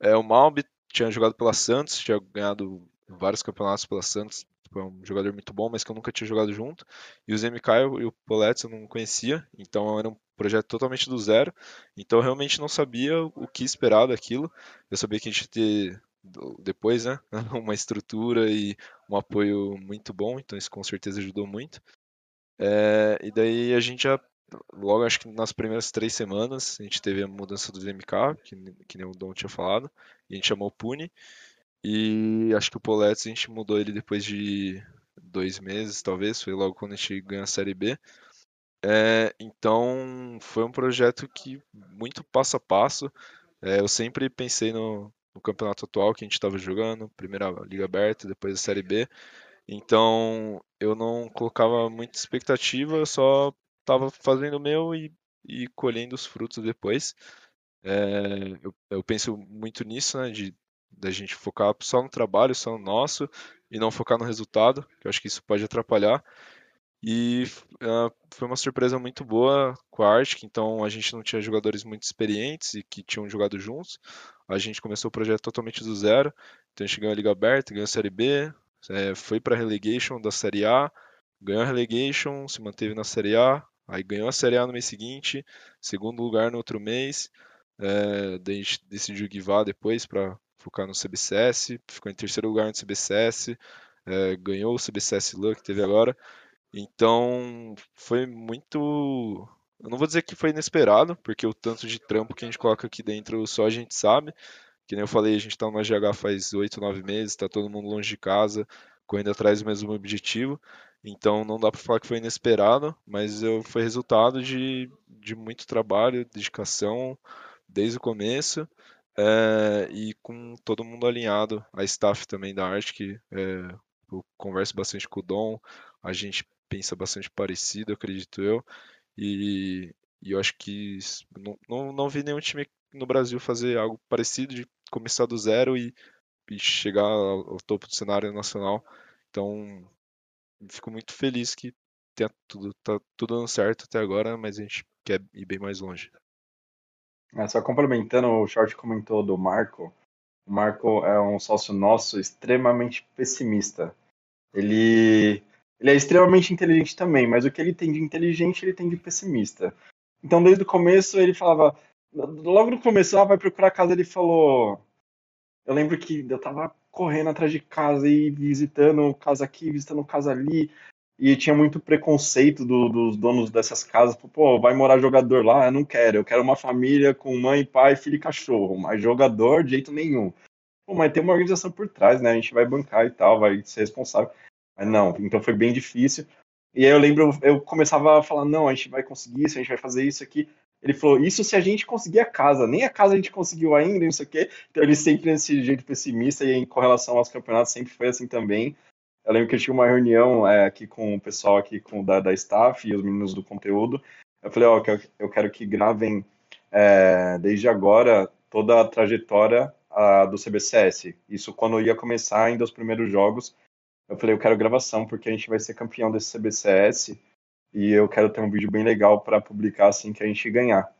É, o Malbi tinha jogado pela Santos, tinha ganhado vários campeonatos pela Santos, Tipo, é um jogador muito bom, mas que eu nunca tinha jogado junto. E o ZMK e o Poletes eu não conhecia, então era um projeto totalmente do zero. Então eu realmente não sabia o que esperar daquilo. Eu sabia que a gente ia ter depois, né, uma estrutura e um apoio muito bom, então isso com certeza ajudou muito. É, e daí a gente já, logo acho que nas primeiras três semanas, a gente teve a mudança do ZMK, que, que nem o Dom tinha falado, e a gente chamou o Puni. E acho que o Poletes a gente mudou ele depois de dois meses, talvez, foi logo quando a gente ganhou a Série B. É, então foi um projeto que muito passo a passo. É, eu sempre pensei no, no, campeonato atual que a gente estava jogando, primeira Liga Aberta, depois a Série B. Então eu não colocava muita expectativa, eu só estava fazendo o meu e, e colhendo os frutos depois. É, eu, eu, penso muito nisso, né, de da gente focar só no trabalho, só no nosso, e não focar no resultado, que eu acho que isso pode atrapalhar. E uh, foi uma surpresa muito boa com a Arctic, então a gente não tinha jogadores muito experientes e que tinham jogado juntos. A gente começou o projeto totalmente do zero, então a gente ganhou a Liga Aberta, ganhou a Série B, é, foi para a relegation da Série A, ganhou a relegation, se manteve na Série A, aí ganhou a Série A no mês seguinte, segundo lugar no outro mês, é, daí a gente decidiu guivar depois para focar no CBCS, ficou em terceiro lugar no CBCS, é, ganhou o CBCS LAN que teve agora, então foi muito. Eu não vou dizer que foi inesperado, porque o tanto de trampo que a gente coloca aqui dentro só a gente sabe. Que nem eu falei, a gente está no GH faz 8, 9 meses, está todo mundo longe de casa, correndo atrás do mesmo objetivo. Então não dá para falar que foi inesperado, mas eu, foi resultado de, de muito trabalho, dedicação desde o começo é, e com todo mundo alinhado, a staff também da arte, que é, eu converso bastante com o Dom, a gente pensa bastante parecido, acredito eu. E, e eu acho que não, não, não, vi nenhum time no Brasil fazer algo parecido, de começar do zero e, e chegar ao, topo do cenário nacional. Então, fico muito feliz que tenha tudo, tá tudo dando certo até agora, mas a gente quer ir bem mais longe. É, só complementando, o short comentou do Marco. O Marco é um sócio nosso extremamente pessimista. Ele ele é extremamente inteligente também, mas o que ele tem de inteligente, ele tem de pessimista. Então, desde o começo, ele falava. Logo no começo, ah, vai procurar casa, ele falou. Eu lembro que eu tava correndo atrás de casa e visitando casa aqui, visitando casa ali. E tinha muito preconceito do, dos donos dessas casas. Pô, vai morar jogador lá? Eu não quero. Eu quero uma família com mãe, pai, filho e cachorro. Mas jogador, de jeito nenhum. Pô, mas tem uma organização por trás, né? A gente vai bancar e tal, vai ser responsável. Mas não, então foi bem difícil. E aí eu lembro, eu começava a falar, não, a gente vai conseguir isso, a gente vai fazer isso aqui. Ele falou, isso se a gente conseguir a casa, nem a casa a gente conseguiu ainda, não sei o quê. Então ele sempre nesse jeito pessimista e em correlação aos campeonatos sempre foi assim também. Eu lembro que eu tinha uma reunião é, aqui com o pessoal aqui com, da, da staff e os meninos do conteúdo. Eu falei, ó, oh, eu quero que gravem é, desde agora toda a trajetória a, do CBCS. Isso quando ia começar ainda os primeiros jogos, eu falei, eu quero gravação, porque a gente vai ser campeão desse CBCS e eu quero ter um vídeo bem legal para publicar assim que a gente ganhar.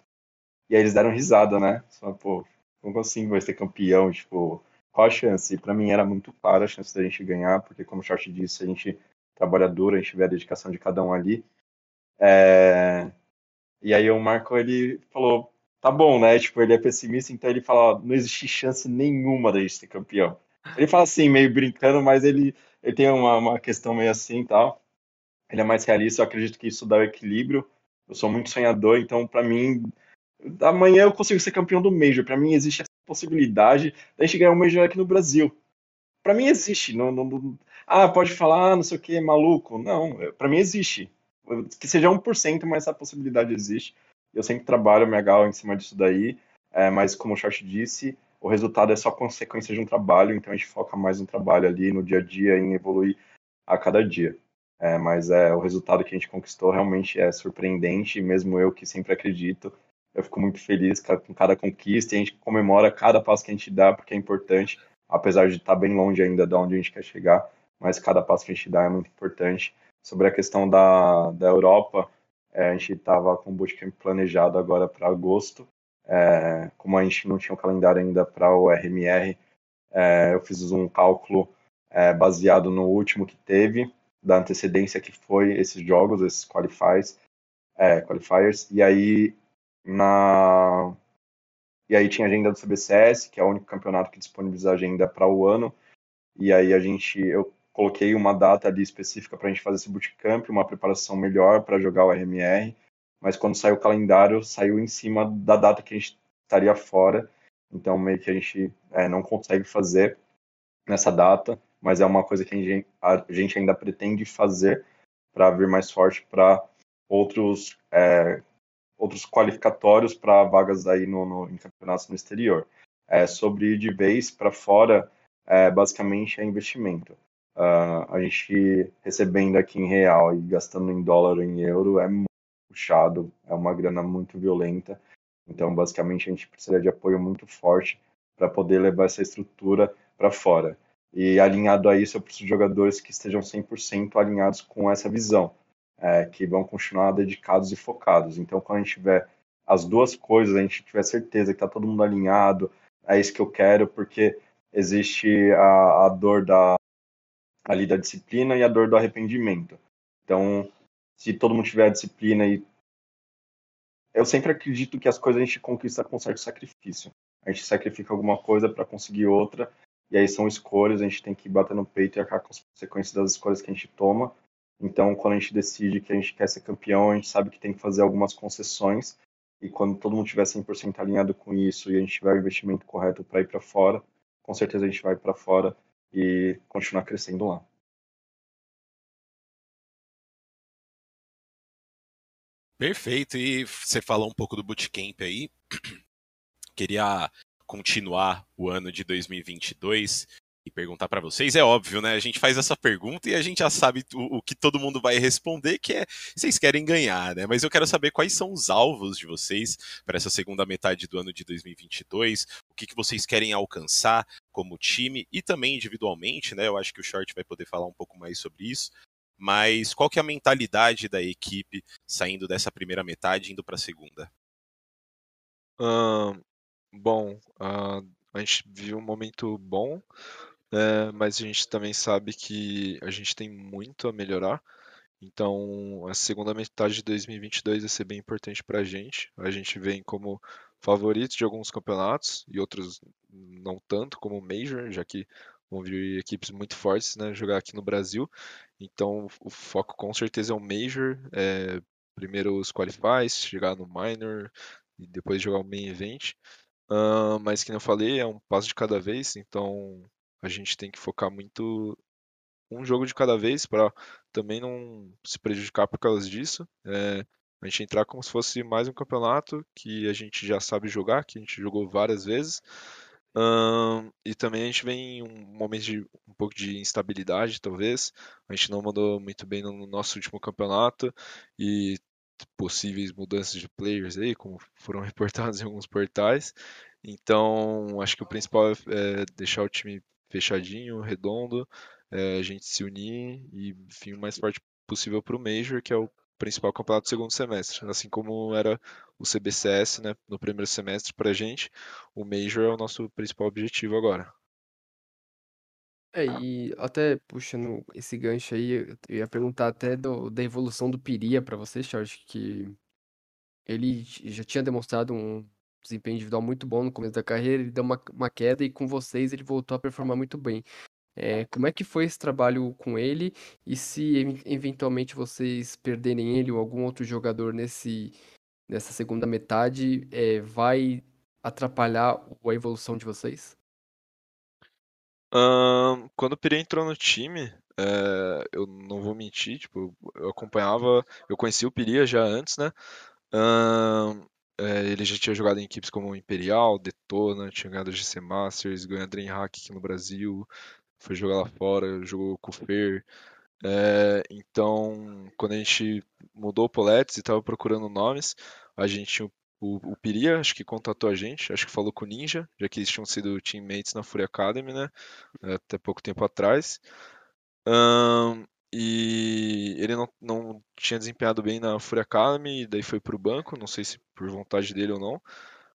E aí eles deram risada, né? Só, pô, como assim vai ser campeão? Tipo, qual a chance? E pra mim era muito clara a chance da gente ganhar, porque como o Short disse, a gente trabalha duro, a gente vê a dedicação de cada um ali. É... E aí o Marco, ele falou, tá bom, né? Tipo, ele é pessimista, então ele fala, não existe chance nenhuma da gente ser campeão. Ele fala assim, meio brincando, mas ele ele tem uma, uma questão meio assim e tal. Ele é mais realista, eu acredito que isso dá o equilíbrio. Eu sou muito sonhador, então para mim, amanhã eu consigo ser campeão do Major. Para mim existe essa possibilidade da gente ganhar um Major aqui no Brasil. Para mim existe. Não, não, ah, pode falar, não sei o que, maluco. Não, para mim existe. Que seja 1%, mas essa possibilidade existe. Eu sempre trabalho me agarro em cima disso daí. É, mas como o Short disse, o resultado é só consequência de um trabalho, então a gente foca mais no trabalho ali, no dia a dia, em evoluir a cada dia. É, mas é, o resultado que a gente conquistou realmente é surpreendente, mesmo eu que sempre acredito. Eu fico muito feliz com cada conquista e a gente comemora cada passo que a gente dá, porque é importante, apesar de estar bem longe ainda de onde a gente quer chegar, mas cada passo que a gente dá é muito importante. Sobre a questão da, da Europa, é, a gente estava com o bootcamp planejado agora para agosto, é, como a gente não tinha um calendário ainda para o RMR, é, eu fiz um cálculo é, baseado no último que teve, da antecedência que foi esses jogos, esses qualifiers, é, qualifiers. E aí na e aí tinha a agenda do CBCS, que é o único campeonato que disponibiliza agenda para o ano, e aí a gente eu coloquei uma data ali específica para a gente fazer esse bootcamp, uma preparação melhor para jogar o RMR, mas quando saiu o calendário, saiu em cima da data que a gente estaria fora, então meio que a gente é, não consegue fazer nessa data, mas é uma coisa que a gente, ainda pretende fazer para vir mais forte para outros é, outros qualificatórios para vagas aí no, no, em campeonatos no exterior. É, sobre ir de vez para fora, é, basicamente é investimento. Uh, a gente recebendo aqui em real e gastando em dólar ou em euro é muito puxado, é uma grana muito violenta. Então, basicamente, a gente precisa de apoio muito forte para poder levar essa estrutura para fora. E alinhado a isso, eu preciso de jogadores que estejam 100% alinhados com essa visão, é, que vão continuar dedicados e focados. Então, quando a gente tiver as duas coisas, a gente tiver certeza que está todo mundo alinhado, é isso que eu quero, porque existe a, a dor da, ali da disciplina e a dor do arrependimento. Então, se todo mundo tiver a disciplina e eu sempre acredito que as coisas a gente conquista com certo sacrifício. A gente sacrifica alguma coisa para conseguir outra, e aí são escolhas, a gente tem que bater no peito e arcar com as consequências das escolhas que a gente toma. Então, quando a gente decide que a gente quer ser campeão, a gente sabe que tem que fazer algumas concessões, e quando todo mundo tiver 100% alinhado com isso e a gente tiver o investimento correto para ir para fora, com certeza a gente vai para fora e continuar crescendo lá. Perfeito. E você falou um pouco do bootcamp aí. Queria continuar o ano de 2022 e perguntar para vocês. É óbvio, né? A gente faz essa pergunta e a gente já sabe o, o, que todo mundo vai responder, que é vocês querem ganhar, né? Mas eu quero saber quais são os alvos de vocês para essa segunda metade do ano de 2022, o que, que vocês querem alcançar como time e também individualmente, né? Eu acho que o Short vai poder falar um pouco mais sobre isso. Mas qual que é a mentalidade da equipe saindo dessa primeira metade indo para a segunda? Uh, bom, uh, a gente viu um momento bom, né, mas a gente também sabe que a gente tem muito a melhorar. Então, a segunda metade de 2022 vai ser bem importante para a gente. A gente vem como favorito de alguns campeonatos e outros não tanto, como o Major, já que vão vir equipes muito fortes né, jogar aqui no Brasil. Então o foco com certeza é o Major, é, primeiro os Qualifies, chegar no Minor e depois jogar o Main Event. Uh, mas que eu falei, é um passo de cada vez, então a gente tem que focar muito um jogo de cada vez para também não se prejudicar por causa disso. É, a gente entrar como se fosse mais um campeonato que a gente já sabe jogar, que a gente jogou várias vezes. E também a gente vem em um momento de um pouco de instabilidade, talvez. A gente não mandou muito bem no nosso último campeonato e possíveis mudanças de players aí, como foram reportados em alguns portais. Então, acho que o principal é deixar o time fechadinho, redondo, é a gente se unir e vir o mais forte possível para o Major, que é o principal campeonato do segundo semestre. Assim como era o CBCS né, no primeiro semestre para a gente, o Major é o nosso principal objetivo agora. É, e até puxando esse gancho aí, eu ia perguntar até do, da evolução do Piria para você, Charles, que ele já tinha demonstrado um desempenho individual muito bom no começo da carreira, ele deu uma, uma queda e com vocês ele voltou a performar muito bem. É, como é que foi esse trabalho com ele? E se eventualmente vocês perderem ele ou algum outro jogador nesse, nessa segunda metade, é, vai atrapalhar a evolução de vocês? Quando o Pire entrou no time, é, eu não vou mentir, tipo, eu acompanhava, eu conheci o Piria já antes, né? é, ele já tinha jogado em equipes como Imperial, Detona, tinha ganhado GC Masters, ganhou a Dreamhack aqui no Brasil, foi jogar lá fora, jogou com o Fer. É, então, quando a gente mudou o Poletes e estava procurando nomes, a gente tinha o, o Piria, acho que contatou a gente, acho que falou com o Ninja, já que eles tinham sido teammates na Fury Academy, né? Até pouco tempo atrás. Um, e ele não, não tinha desempenhado bem na Fury Academy, daí foi para o banco, não sei se por vontade dele ou não.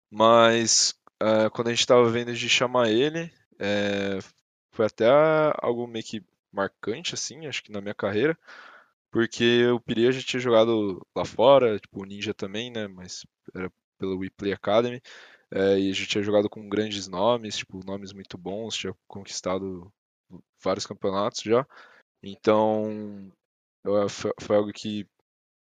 Mas uh, quando a gente estava vendo de chamar ele, é, foi até algo meio que marcante, assim, acho que na minha carreira, porque o Piria já tinha jogado lá fora, tipo, o Ninja também, né, mas era pelo WePlay Academy, é, e já tinha jogado com grandes nomes, tipo, nomes muito bons, tinha conquistado vários campeonatos já, então eu, foi, foi, algo que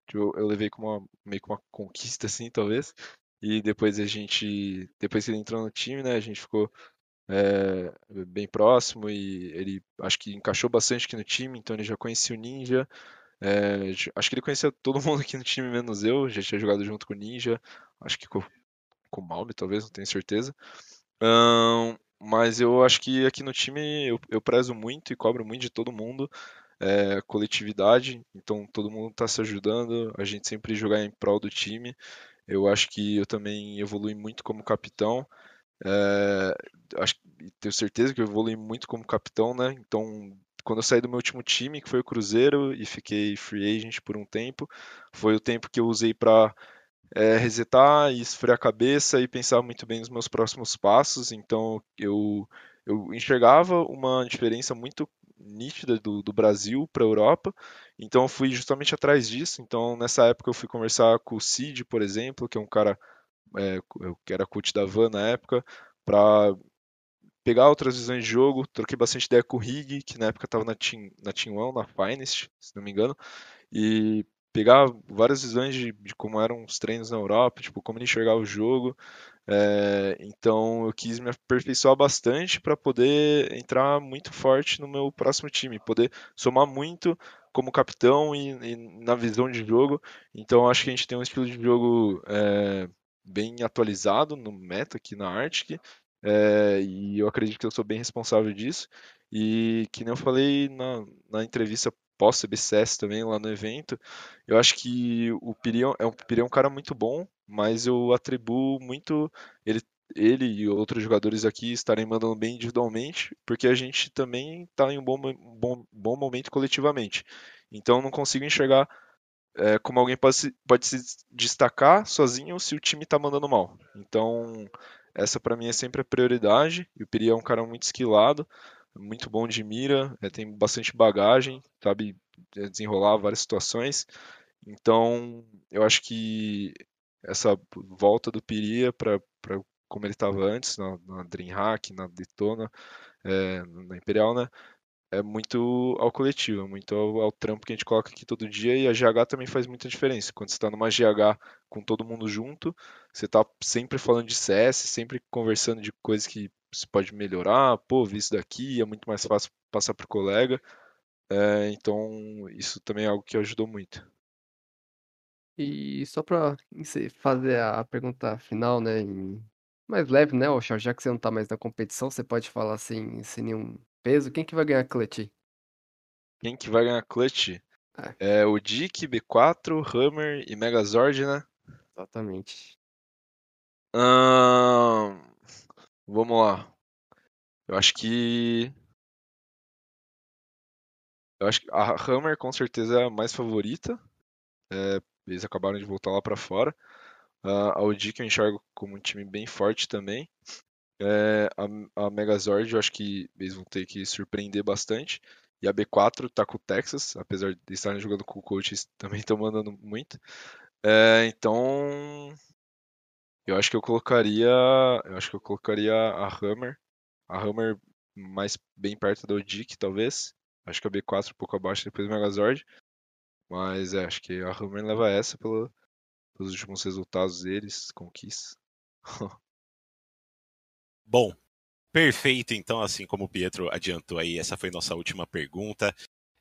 tipo, eu levei como uma, meio que uma conquista, assim, talvez, e depois a gente, depois que ele entrou no time, né, a gente ficou é, bem próximo e ele acho que encaixou bastante aqui no time, então ele já conhecia o Ninja. É, acho que ele conhecia todo mundo aqui no time, menos eu, já tinha jogado junto com o Ninja, acho que com, com o Malme, talvez, não tenho certeza. Um, mas eu acho que aqui no time eu, eu prezo muito e cobro muito de todo mundo é, coletividade, então todo mundo está se ajudando, a gente sempre jogar em prol do time. Eu acho que eu também evolui muito como capitão. É, acho, tenho certeza que eu evolui muito como capitão, né? Então, quando eu saí do meu último time, que foi o Cruzeiro, e fiquei free agent por um tempo, foi o tempo que eu usei para é, resetar e esfriar a cabeça e pensar muito bem nos meus próximos passos. Então, eu, eu enxergava uma diferença muito nítida do, do Brasil para a Europa. Então eu fui justamente atrás disso. Então nessa época eu fui conversar com o Cid, por exemplo, que é um cara é, que era coach da Van na época, para pegar outras visões de jogo. Troquei bastante ideia com o Rig, que na época estava na Team, na Team One, na Finest, se não me engano, e pegar várias visões de, de como eram os treinos na Europa, tipo como ele enxergava o jogo. É, então eu quis me aperfeiçoar bastante para poder entrar muito forte no meu próximo time, poder somar muito como capitão e, e na visão de jogo. Então acho que a gente tem um estilo de jogo é, bem atualizado no meta aqui na Arctic. É, e eu acredito que eu sou bem responsável disso. E que nem eu falei na, na entrevista pós-CBCS também lá no evento, eu acho que o Piri é um, Piri é um cara muito bom, mas eu atribuo muito ele, ele e outros jogadores aqui estarem mandando bem individualmente, porque a gente também está em um bom, bom, bom momento coletivamente. Então não consigo enxergar é, como alguém pode se, pode se destacar sozinho se o time está mandando mal. Então essa para mim é sempre a prioridade. E o Piri é um cara muito esquilado, muito bom de mira, é, tem bastante bagagem, sabe desenrolar várias situações. Então eu acho que essa volta do Piria para como ele estava antes, na, na DreamHack, na Detona, é, na Imperial, né? É muito ao coletivo, muito ao, ao, trampo que a gente coloca aqui todo dia e a GH também faz muita diferença. Quando você está numa GH com todo mundo junto, você está sempre falando de CS, sempre conversando de coisas que se pode melhorar, pô, vi isso daqui, é muito mais fácil passar para o colega. É, então, isso também é algo que ajudou muito. E só para fazer a pergunta final, né, mais leve, né, Oxar, já que você não tá mais na competição, você pode falar assim, sem nenhum peso, quem que vai ganhar clutch? Quem que vai ganhar clutch? É, é o Dick, B4, Hammer e Megazord, né? Exatamente. Hum, vamos lá. Eu acho que eu acho que a Hammer com certeza é a mais favorita. É, eles acabaram de voltar lá para fora. Uh, a Audi que eu enxergo como um time bem forte também. É, a, a Megazord eu acho que eles vão ter que surpreender bastante. E a B4 tá com o Texas, apesar de estarem jogando com o coaches, também estão mandando muito. É, então eu acho que eu colocaria. Eu acho que eu colocaria a Hammer. A Hammer mais bem perto da Odic, talvez. Acho que a B4 um pouco abaixo depois do Megazord. Mas é, acho que a Hammer leva essa pelo, pelos últimos resultados deles, conquistas. Bom, perfeito. Então, assim como o Pietro adiantou aí, essa foi nossa última pergunta.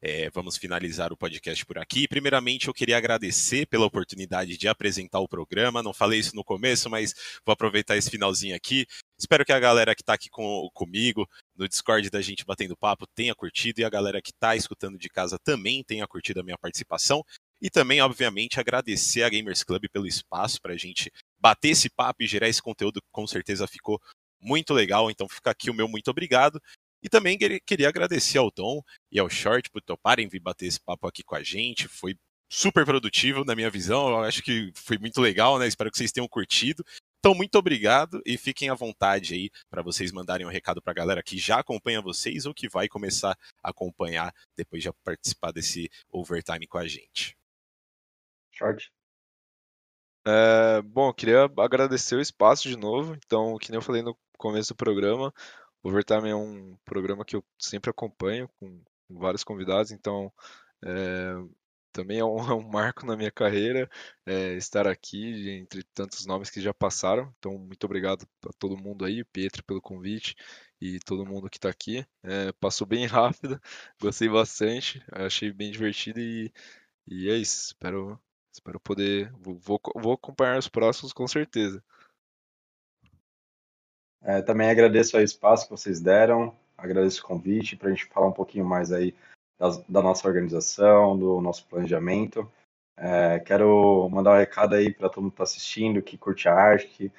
É, vamos finalizar o podcast por aqui. Primeiramente, eu queria agradecer pela oportunidade de apresentar o programa. Não falei isso no começo, mas vou aproveitar esse finalzinho aqui. Espero que a galera que está aqui com, comigo no Discord da gente batendo papo tenha curtido e a galera que está escutando de casa também tenha curtido a minha participação. E também, obviamente, agradecer a Gamers Club pelo espaço para a gente bater esse papo e gerar esse conteúdo que com certeza ficou muito legal. Então fica aqui o meu muito obrigado. E também queria agradecer ao Dom e ao Short por toparem vir bater esse papo aqui com a gente. Foi super produtivo na minha visão. Eu acho que foi muito legal, né? Espero que vocês tenham curtido. Então, muito obrigado e fiquem à vontade aí para vocês mandarem um recado para a galera que já acompanha vocês ou que vai começar a acompanhar depois de participar desse overtime com a gente. Short. É, bom, queria agradecer o espaço de novo. Então, que nem eu falei no começo do programa, o Overtime é um programa que eu sempre acompanho com vários convidados. Então, é, também é um, é um marco na minha carreira é, estar aqui entre tantos nomes que já passaram. Então, muito obrigado a todo mundo aí, Pietro pelo convite e todo mundo que está aqui. É, passou bem rápido, gostei bastante, achei bem divertido e, e é isso. Espero, espero poder. Vou, vou acompanhar os próximos com certeza. É, também agradeço o espaço que vocês deram, agradeço o convite para a gente falar um pouquinho mais aí das, da nossa organização, do nosso planejamento. É, quero mandar um recado aí para todo mundo que está assistindo, que curte a arte,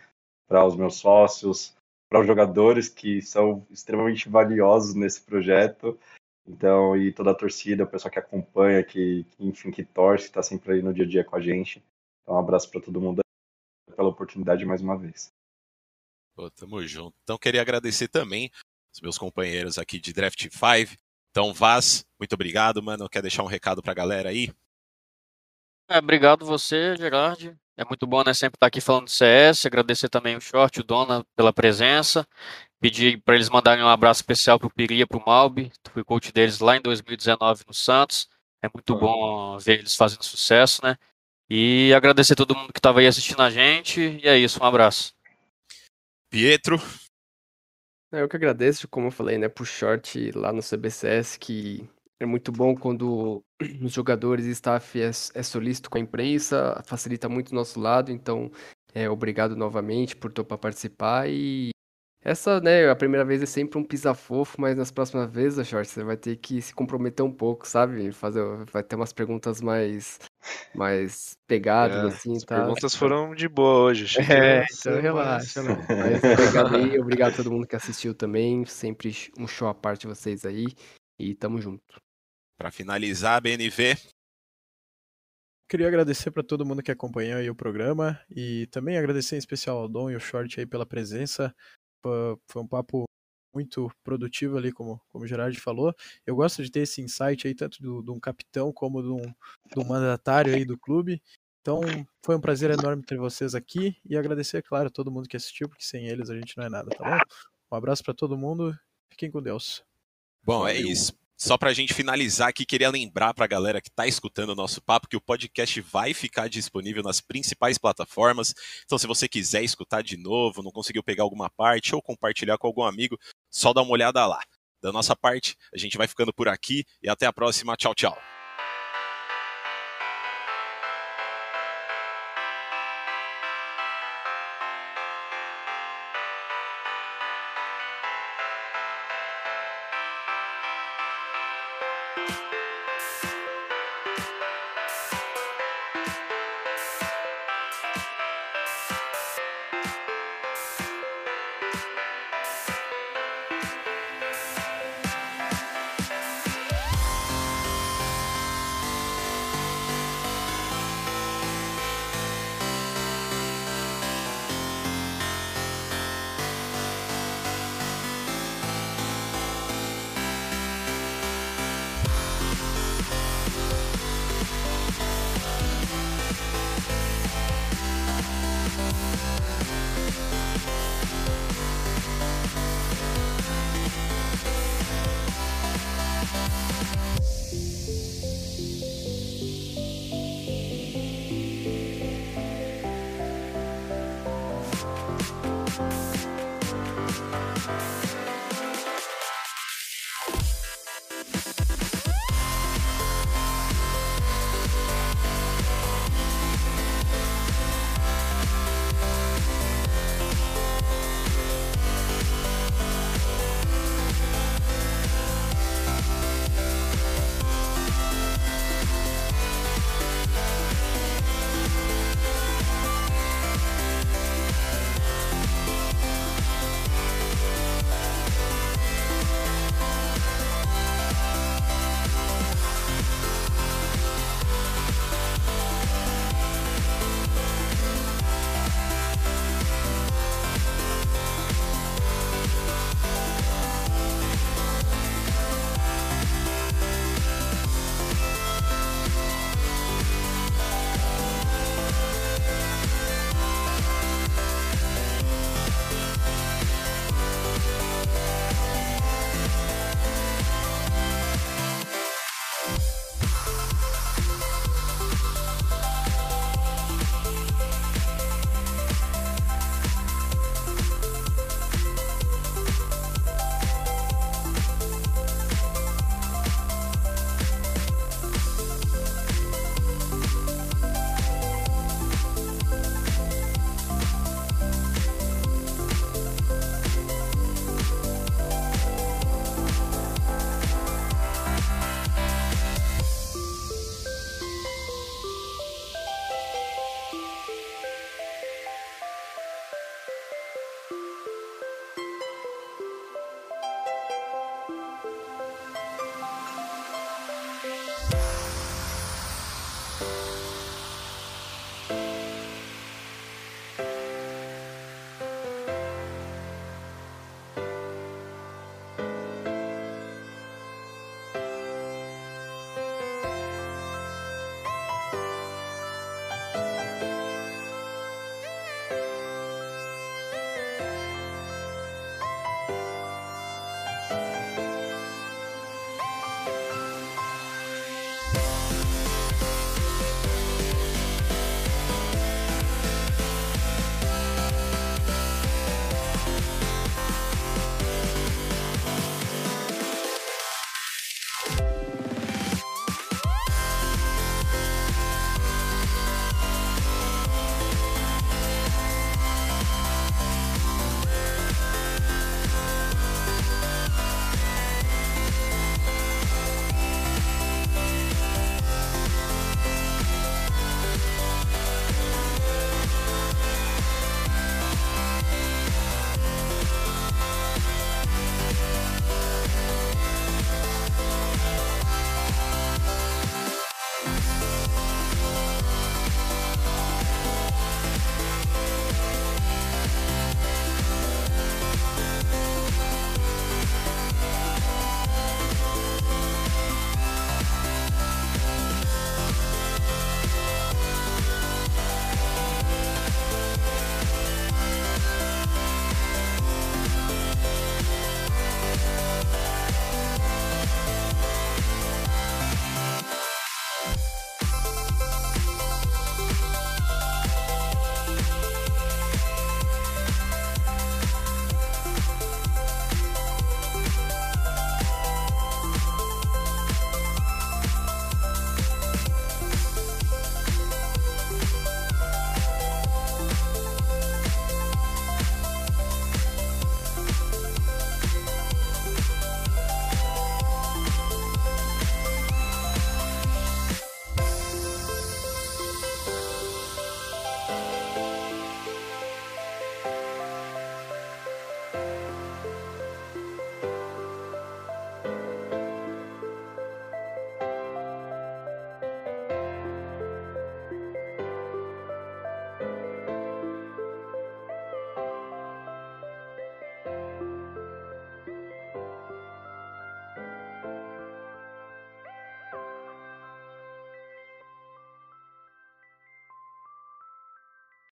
para os meus sócios, para os jogadores que são extremamente valiosos nesse projeto. Então, e toda a torcida, o pessoal que acompanha, que, que enfim, que torce, está sempre aí no dia a dia com a gente. Então, um abraço para todo mundo pela oportunidade mais uma vez. Pô, tamo junto. Então, queria agradecer também os meus companheiros aqui de Draft 5. Então, Vaz, muito obrigado, mano. Quer deixar um recado pra galera aí? É, obrigado você, Gerard. É muito bom, né, sempre estar aqui falando de CS. Agradecer também o Short, o Dona, pela presença. Pedir para eles mandarem um abraço especial pro Piria, pro Malbi. Fui coach deles lá em 2019 no Santos. É muito bom ver eles fazendo sucesso, né? E agradecer todo mundo que estava aí assistindo a gente. E é isso, um abraço. Pietro. É, eu que agradeço, como eu falei, né, pro short lá no CBCS, que é muito bom quando os jogadores e staff é, é solícito com a imprensa, facilita muito o nosso lado, então é, obrigado novamente por topar participar e essa, né, a primeira vez é sempre um pisa-fofo, mas nas próximas vezes, Short, você vai ter que se comprometer um pouco, sabe? Fazer, vai ter umas perguntas mais, mais pegadas, É, assim, as tá? perguntas foram de boa hoje. Achei que É, ia ser então mais- relaxa, não. Mas obrigado aí, obrigado a todo mundo que assistiu também. Sempre um show à parte de vocês aí. E tamo junto. Para finalizar, BNV. Queria agradecer para todo mundo que acompanhou aí o programa e também agradecer em especial ao Dom e ao Short aí pela presença. Foi- um papo muito produtivo ali, como, como o Gerard falou. Eu gosto de ter esse insight aí, tanto do- de um capitão como de um, de um mandatário aí do clube. Então, foi um prazer enorme ter vocês aqui e agradecer, claro, a todo mundo que assistiu, porque sem eles a gente não é nada, tá bom? Um abraço para todo mundo, fiquem com Deus. Bom, é isso. Só pra gente finalizar aqui, queria lembrar pra galera que tá escutando o nosso papo que o podcast vai ficar disponível nas principais plataformas. Então, se você quiser escutar de novo, não conseguiu pegar alguma parte ou compartilhar com algum amigo, só dá uma olhada lá. Da nossa parte, a gente vai ficando por aqui e até a próxima. Tchau, tchau.